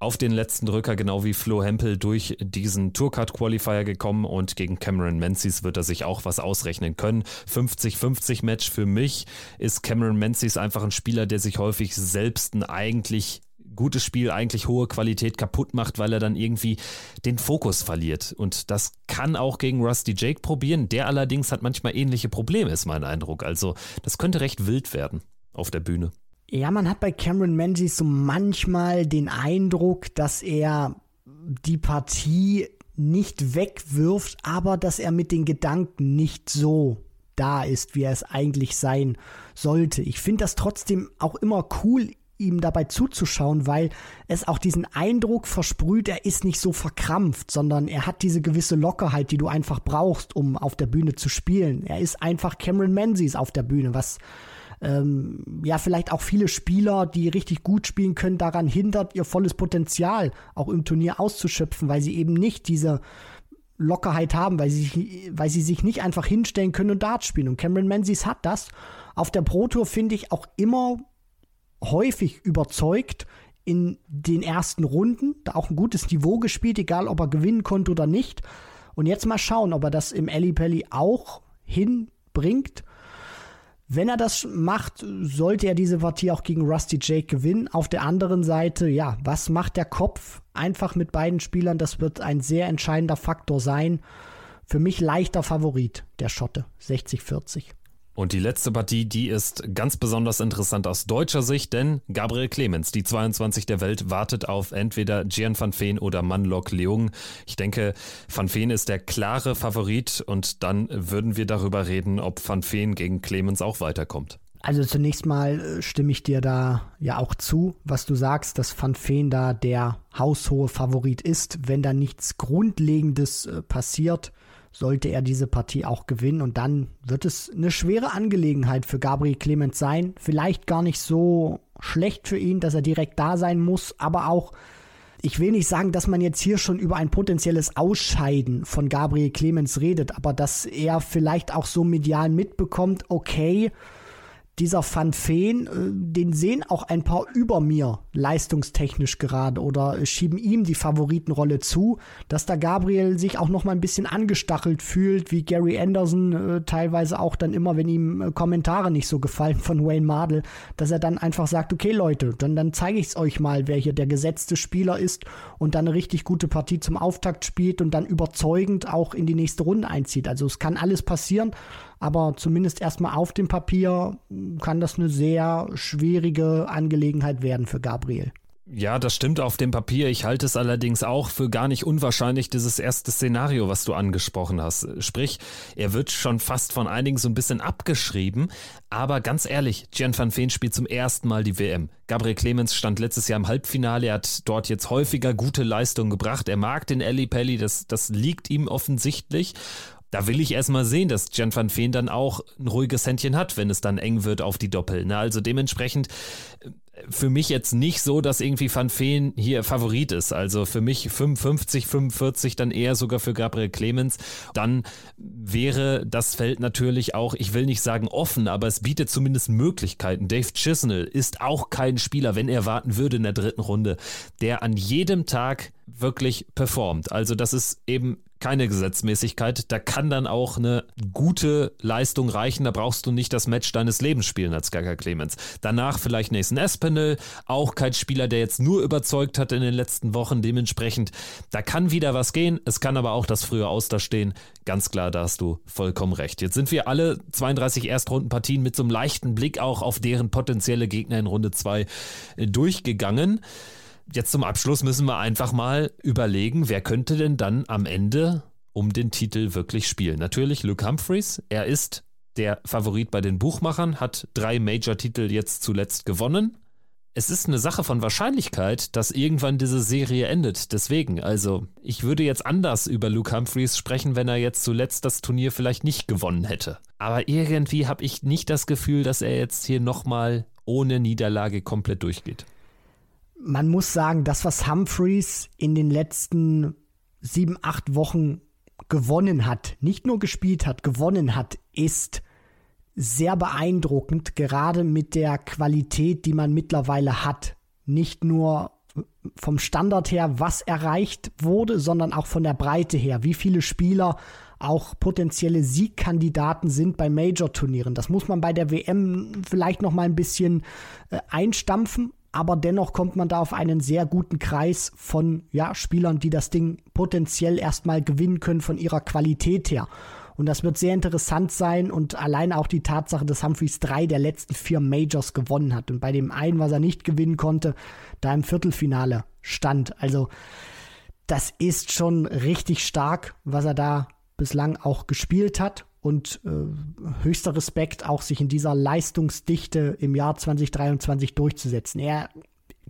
S3: auf den letzten Drücker, genau wie Flo Hempel, durch diesen Tourcard Qualifier gekommen und gegen Cameron Menzies wird er sich auch was ausrechnen können. 50-50 Match für mich ist Cameron Menzies einfach ein Spieler, der sich häufig selbst ein eigentlich gutes Spiel eigentlich hohe Qualität kaputt macht, weil er dann irgendwie den Fokus verliert. Und das kann auch gegen Rusty Jake probieren. Der allerdings hat manchmal ähnliche Probleme, ist mein Eindruck. Also das könnte recht wild werden auf der Bühne.
S2: Ja, man hat bei Cameron Menzies so manchmal den Eindruck, dass er die Partie nicht wegwirft, aber dass er mit den Gedanken nicht so da ist, wie er es eigentlich sein sollte. Ich finde das trotzdem auch immer cool, ihm dabei zuzuschauen, weil es auch diesen Eindruck versprüht, er ist nicht so verkrampft, sondern er hat diese gewisse Lockerheit, die du einfach brauchst, um auf der Bühne zu spielen. Er ist einfach Cameron Menzies auf der Bühne, was ähm, ja vielleicht auch viele Spieler, die richtig gut spielen können, daran hindert, ihr volles Potenzial auch im Turnier auszuschöpfen, weil sie eben nicht diese Lockerheit haben, weil sie, weil sie sich nicht einfach hinstellen können und Dart spielen. Und Cameron Menzies hat das. Auf der Pro Tour finde ich auch immer häufig überzeugt in den ersten Runden, da auch ein gutes Niveau gespielt, egal ob er gewinnen konnte oder nicht. Und jetzt mal schauen, ob er das im Pelli auch hinbringt. Wenn er das macht, sollte er diese Partie auch gegen Rusty Jake gewinnen. Auf der anderen Seite, ja, was macht der Kopf einfach mit beiden Spielern? Das wird ein sehr entscheidender Faktor sein. Für mich leichter Favorit, der Schotte, 60-40.
S3: Und die letzte Partie, die ist ganz besonders interessant aus deutscher Sicht, denn Gabriel Clemens, die 22 der Welt, wartet auf entweder Gian van Veen oder Manlok Leung. Ich denke, van Veen ist der klare Favorit und dann würden wir darüber reden, ob van Veen gegen Clemens auch weiterkommt.
S2: Also zunächst mal äh, stimme ich dir da ja auch zu, was du sagst, dass Van Veen da der haushohe Favorit ist, wenn da nichts Grundlegendes äh, passiert sollte er diese Partie auch gewinnen. Und dann wird es eine schwere Angelegenheit für Gabriel Clemens sein. Vielleicht gar nicht so schlecht für ihn, dass er direkt da sein muss, aber auch, ich will nicht sagen, dass man jetzt hier schon über ein potenzielles Ausscheiden von Gabriel Clemens redet, aber dass er vielleicht auch so medial mitbekommt, okay, dieser Van Feen, äh, den sehen auch ein paar über mir leistungstechnisch gerade oder schieben ihm die Favoritenrolle zu, dass da Gabriel sich auch noch mal ein bisschen angestachelt fühlt, wie Gary Anderson äh, teilweise auch dann immer, wenn ihm äh, Kommentare nicht so gefallen von Wayne Mardell, dass er dann einfach sagt, okay Leute, dann, dann zeige ich es euch mal, wer hier der gesetzte Spieler ist und dann eine richtig gute Partie zum Auftakt spielt und dann überzeugend auch in die nächste Runde einzieht. Also es kann alles passieren, aber zumindest erstmal auf dem Papier kann das eine sehr schwierige Angelegenheit werden für Gabriel.
S3: Ja, das stimmt auf dem Papier. Ich halte es allerdings auch für gar nicht unwahrscheinlich, dieses erste Szenario, was du angesprochen hast. Sprich, er wird schon fast von einigen so ein bisschen abgeschrieben. Aber ganz ehrlich, Gian van Veen spielt zum ersten Mal die WM. Gabriel Clemens stand letztes Jahr im Halbfinale. Er hat dort jetzt häufiger gute Leistungen gebracht. Er mag den Ellie Pelli. Das, das liegt ihm offensichtlich. Da will ich erstmal sehen, dass Jan van Veen dann auch ein ruhiges Händchen hat, wenn es dann eng wird auf die Doppel. Ne? Also dementsprechend äh, für mich jetzt nicht so, dass irgendwie Van Veen hier Favorit ist. Also für mich 55, 45 dann eher sogar für Gabriel Clemens. Dann wäre das Feld natürlich auch, ich will nicht sagen offen, aber es bietet zumindest Möglichkeiten. Dave Chisnell ist auch kein Spieler, wenn er warten würde in der dritten Runde, der an jedem Tag wirklich performt. Also das ist eben keine Gesetzmäßigkeit. Da kann dann auch eine gute Leistung reichen. Da brauchst du nicht das Match deines Lebens spielen als Gaga Clemens. Danach vielleicht Nathan Espinel, auch kein Spieler, der jetzt nur überzeugt hat in den letzten Wochen. Dementsprechend, da kann wieder was gehen. Es kann aber auch das frühe Aus stehen. Ganz klar, da hast du vollkommen recht. Jetzt sind wir alle 32 Erstrundenpartien mit so einem leichten Blick auch auf deren potenzielle Gegner in Runde 2 äh, durchgegangen jetzt zum Abschluss müssen wir einfach mal überlegen, wer könnte denn dann am Ende um den Titel wirklich spielen. Natürlich Luke Humphreys, er ist der Favorit bei den Buchmachern, hat drei Major-Titel jetzt zuletzt gewonnen. es ist eine Sache von Wahrscheinlichkeit, dass irgendwann diese Serie endet. Deswegen, also ich würde jetzt anders über Luke Humphreys sprechen, wenn er jetzt zuletzt das Turnier vielleicht nicht gewonnen hätte. Aber irgendwie habe ich nicht das Gefühl, dass er jetzt hier nochmal ohne Niederlage komplett durchgeht.
S2: Man muss sagen, das, was Humphreys in den letzten sieben, acht Wochen gewonnen hat, nicht nur gespielt hat, gewonnen hat, ist sehr beeindruckend, gerade mit der Qualität, die man mittlerweile hat. Nicht nur vom Standard her, was erreicht wurde, sondern auch von der Breite her, wie viele Spieler auch potenzielle Siegkandidaten sind bei Major-Turnieren. Das muss man bei der WM vielleicht noch mal ein bisschen äh, einstampfen, aber dennoch kommt man da auf einen sehr guten Kreis von ja, Spielern, die das Ding potenziell erstmal gewinnen können von ihrer Qualität her. Und das wird sehr interessant sein und allein auch die Tatsache, dass Humphreys drei der letzten vier Majors gewonnen hat und bei dem einen, was er nicht gewinnen konnte, da im Viertelfinale stand. Also das ist schon richtig stark, was er da bislang auch gespielt hat und äh, höchster Respekt auch sich in dieser Leistungsdichte im Jahr 2023 durchzusetzen. Er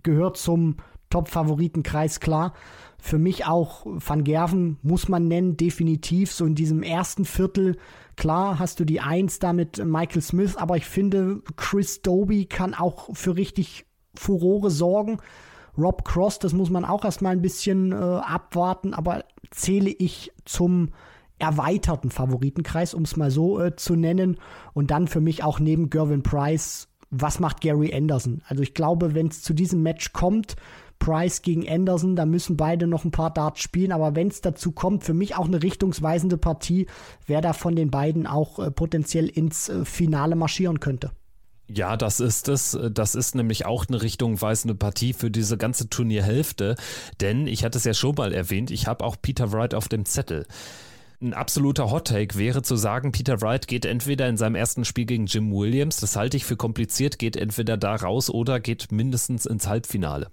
S2: gehört zum Top-Favoritenkreis, klar. Für mich auch Van Gerven muss man nennen, definitiv. So in diesem ersten Viertel, klar hast du die Eins da mit Michael Smith, aber ich finde, Chris Doby kann auch für richtig Furore sorgen. Rob Cross, das muss man auch erstmal ein bisschen äh, abwarten, aber zähle ich zum erweiterten Favoritenkreis, um es mal so äh, zu nennen. Und dann für mich auch neben Gervin Price, was macht Gary Anderson? Also ich glaube, wenn es zu diesem Match kommt, Price gegen Anderson, da müssen beide noch ein paar Darts spielen, aber wenn es dazu kommt, für mich auch eine richtungsweisende Partie, wer da von den beiden auch äh, potenziell ins äh, Finale marschieren könnte.
S3: Ja, das ist es. Das ist nämlich auch eine richtungweisende Partie für diese ganze Turnierhälfte. Denn ich hatte es ja schon mal erwähnt, ich habe auch Peter Wright auf dem Zettel. Ein absoluter Hot-Take wäre zu sagen, Peter Wright geht entweder in seinem ersten Spiel gegen Jim Williams, das halte ich für kompliziert, geht entweder da raus oder geht mindestens ins Halbfinale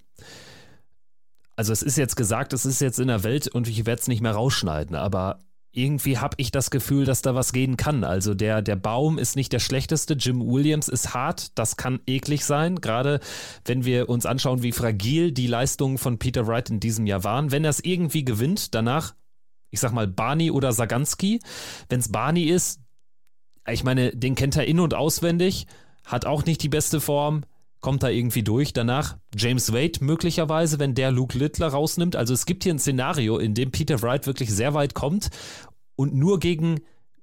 S3: also es ist jetzt gesagt, es ist jetzt in der Welt und ich werde es nicht mehr rausschneiden, aber irgendwie habe ich das Gefühl, dass da was gehen kann. Also der, der Baum ist nicht der schlechteste. Jim Williams ist hart. Das kann eklig sein. Gerade wenn wir uns anschauen, wie fragil die Leistungen von Peter Wright in diesem Jahr waren. Wenn er es irgendwie gewinnt, danach, ich sag mal, Barney oder Saganski. Wenn es Barney ist, ich meine, den kennt er in- und auswendig, hat auch nicht die beste Form kommt da irgendwie durch. Danach James Wade möglicherweise, wenn der Luke Littler rausnimmt. Also es gibt hier ein Szenario, in dem Peter Wright wirklich sehr weit kommt und nur gegen,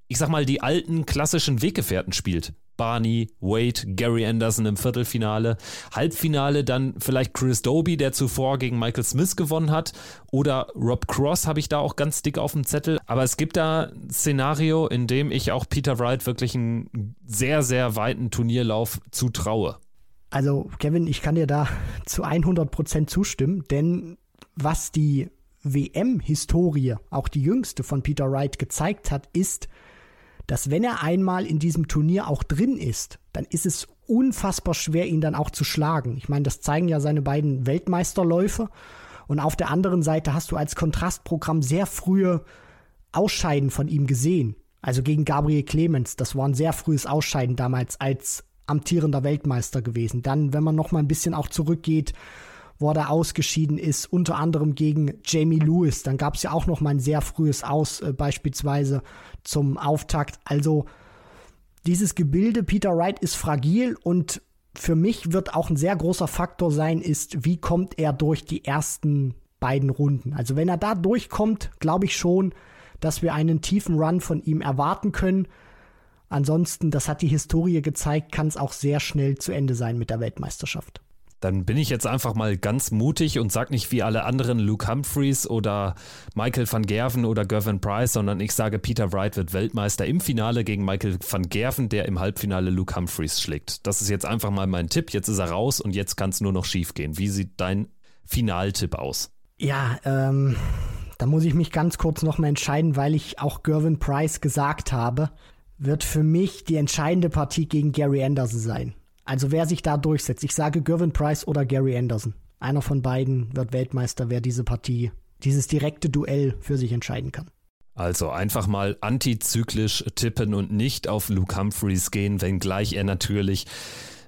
S3: ich sag mal, die alten klassischen Weggefährten spielt. Barney, Wade, Gary Anderson im Viertelfinale. Halbfinale dann vielleicht Chris Doby, der zuvor gegen Michael Smith gewonnen hat. Oder Rob Cross habe ich da auch ganz dick auf dem Zettel. Aber es gibt da ein Szenario, in dem ich auch Peter Wright wirklich einen sehr, sehr weiten Turnierlauf zutraue.
S2: Also, Kevin, ich kann dir da zu 100 Prozent zustimmen, denn was die WM-Historie, auch die jüngste von Peter Wright, gezeigt hat, ist, dass wenn er einmal in diesem Turnier auch drin ist, dann ist es unfassbar schwer, ihn dann auch zu schlagen. Ich meine, das zeigen ja seine beiden Weltmeisterläufe. Und auf der anderen Seite hast du als Kontrastprogramm sehr frühe Ausscheiden von ihm gesehen. Also gegen Gabriel Clemens, das war ein sehr frühes Ausscheiden damals als amtierender Weltmeister gewesen. Dann, wenn man noch mal ein bisschen auch zurückgeht, wo er ausgeschieden ist, unter anderem gegen Jamie Lewis. Dann gab es ja auch noch mal ein sehr frühes Aus, äh, beispielsweise zum Auftakt. Also dieses Gebilde Peter Wright ist fragil und für mich wird auch ein sehr großer Faktor sein, ist, wie kommt er durch die ersten beiden Runden. Also wenn er da durchkommt, glaube ich schon, dass wir einen tiefen Run von ihm erwarten können. Ansonsten, das hat die Historie gezeigt, kann es auch sehr schnell zu Ende sein mit der Weltmeisterschaft.
S3: Dann bin ich jetzt einfach mal ganz mutig und sag nicht wie alle anderen Luke Humphreys oder Michael van Gerven oder Gervin Price, sondern ich sage, Peter Wright wird Weltmeister im Finale gegen Michael van Gerven, der im Halbfinale Luke Humphreys schlägt. Das ist jetzt einfach mal mein Tipp. Jetzt ist er raus und jetzt kann es nur noch schief gehen. Wie sieht dein Finaltipp aus?
S2: Ja, ähm, da muss ich mich ganz kurz nochmal entscheiden, weil ich auch Gervin Price gesagt habe wird für mich die entscheidende Partie gegen Gary Anderson sein. Also wer sich da durchsetzt. Ich sage Gervin Price oder Gary Anderson. Einer von beiden wird Weltmeister, wer diese Partie, dieses direkte Duell für sich entscheiden kann.
S3: Also einfach mal antizyklisch tippen und nicht auf Luke Humphreys gehen, wenngleich er natürlich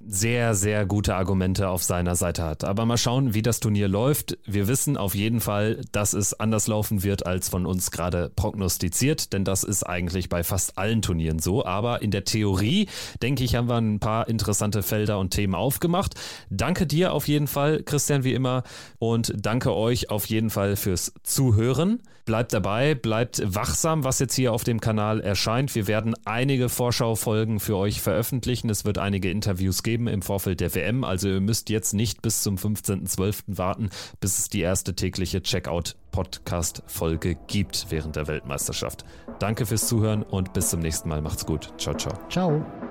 S3: sehr, sehr gute Argumente auf seiner Seite hat. Aber mal schauen, wie das Turnier läuft. Wir wissen auf jeden Fall, dass es anders laufen wird als von uns gerade prognostiziert, denn das ist eigentlich bei fast allen Turnieren so. Aber in der Theorie, denke ich, haben wir ein paar interessante Felder und Themen aufgemacht. Danke dir auf jeden Fall, Christian, wie immer. Und danke euch auf jeden Fall fürs Zuhören. Bleibt dabei, bleibt wachsam, was jetzt hier auf dem Kanal erscheint. Wir werden einige Vorschaufolgen für euch veröffentlichen. Es wird einige Interviews geben im Vorfeld der WM. Also ihr müsst jetzt nicht bis zum 15.12. warten, bis es die erste tägliche Checkout-Podcast-Folge gibt während der Weltmeisterschaft. Danke fürs Zuhören und bis zum nächsten Mal. Macht's gut. Ciao, ciao.
S2: Ciao.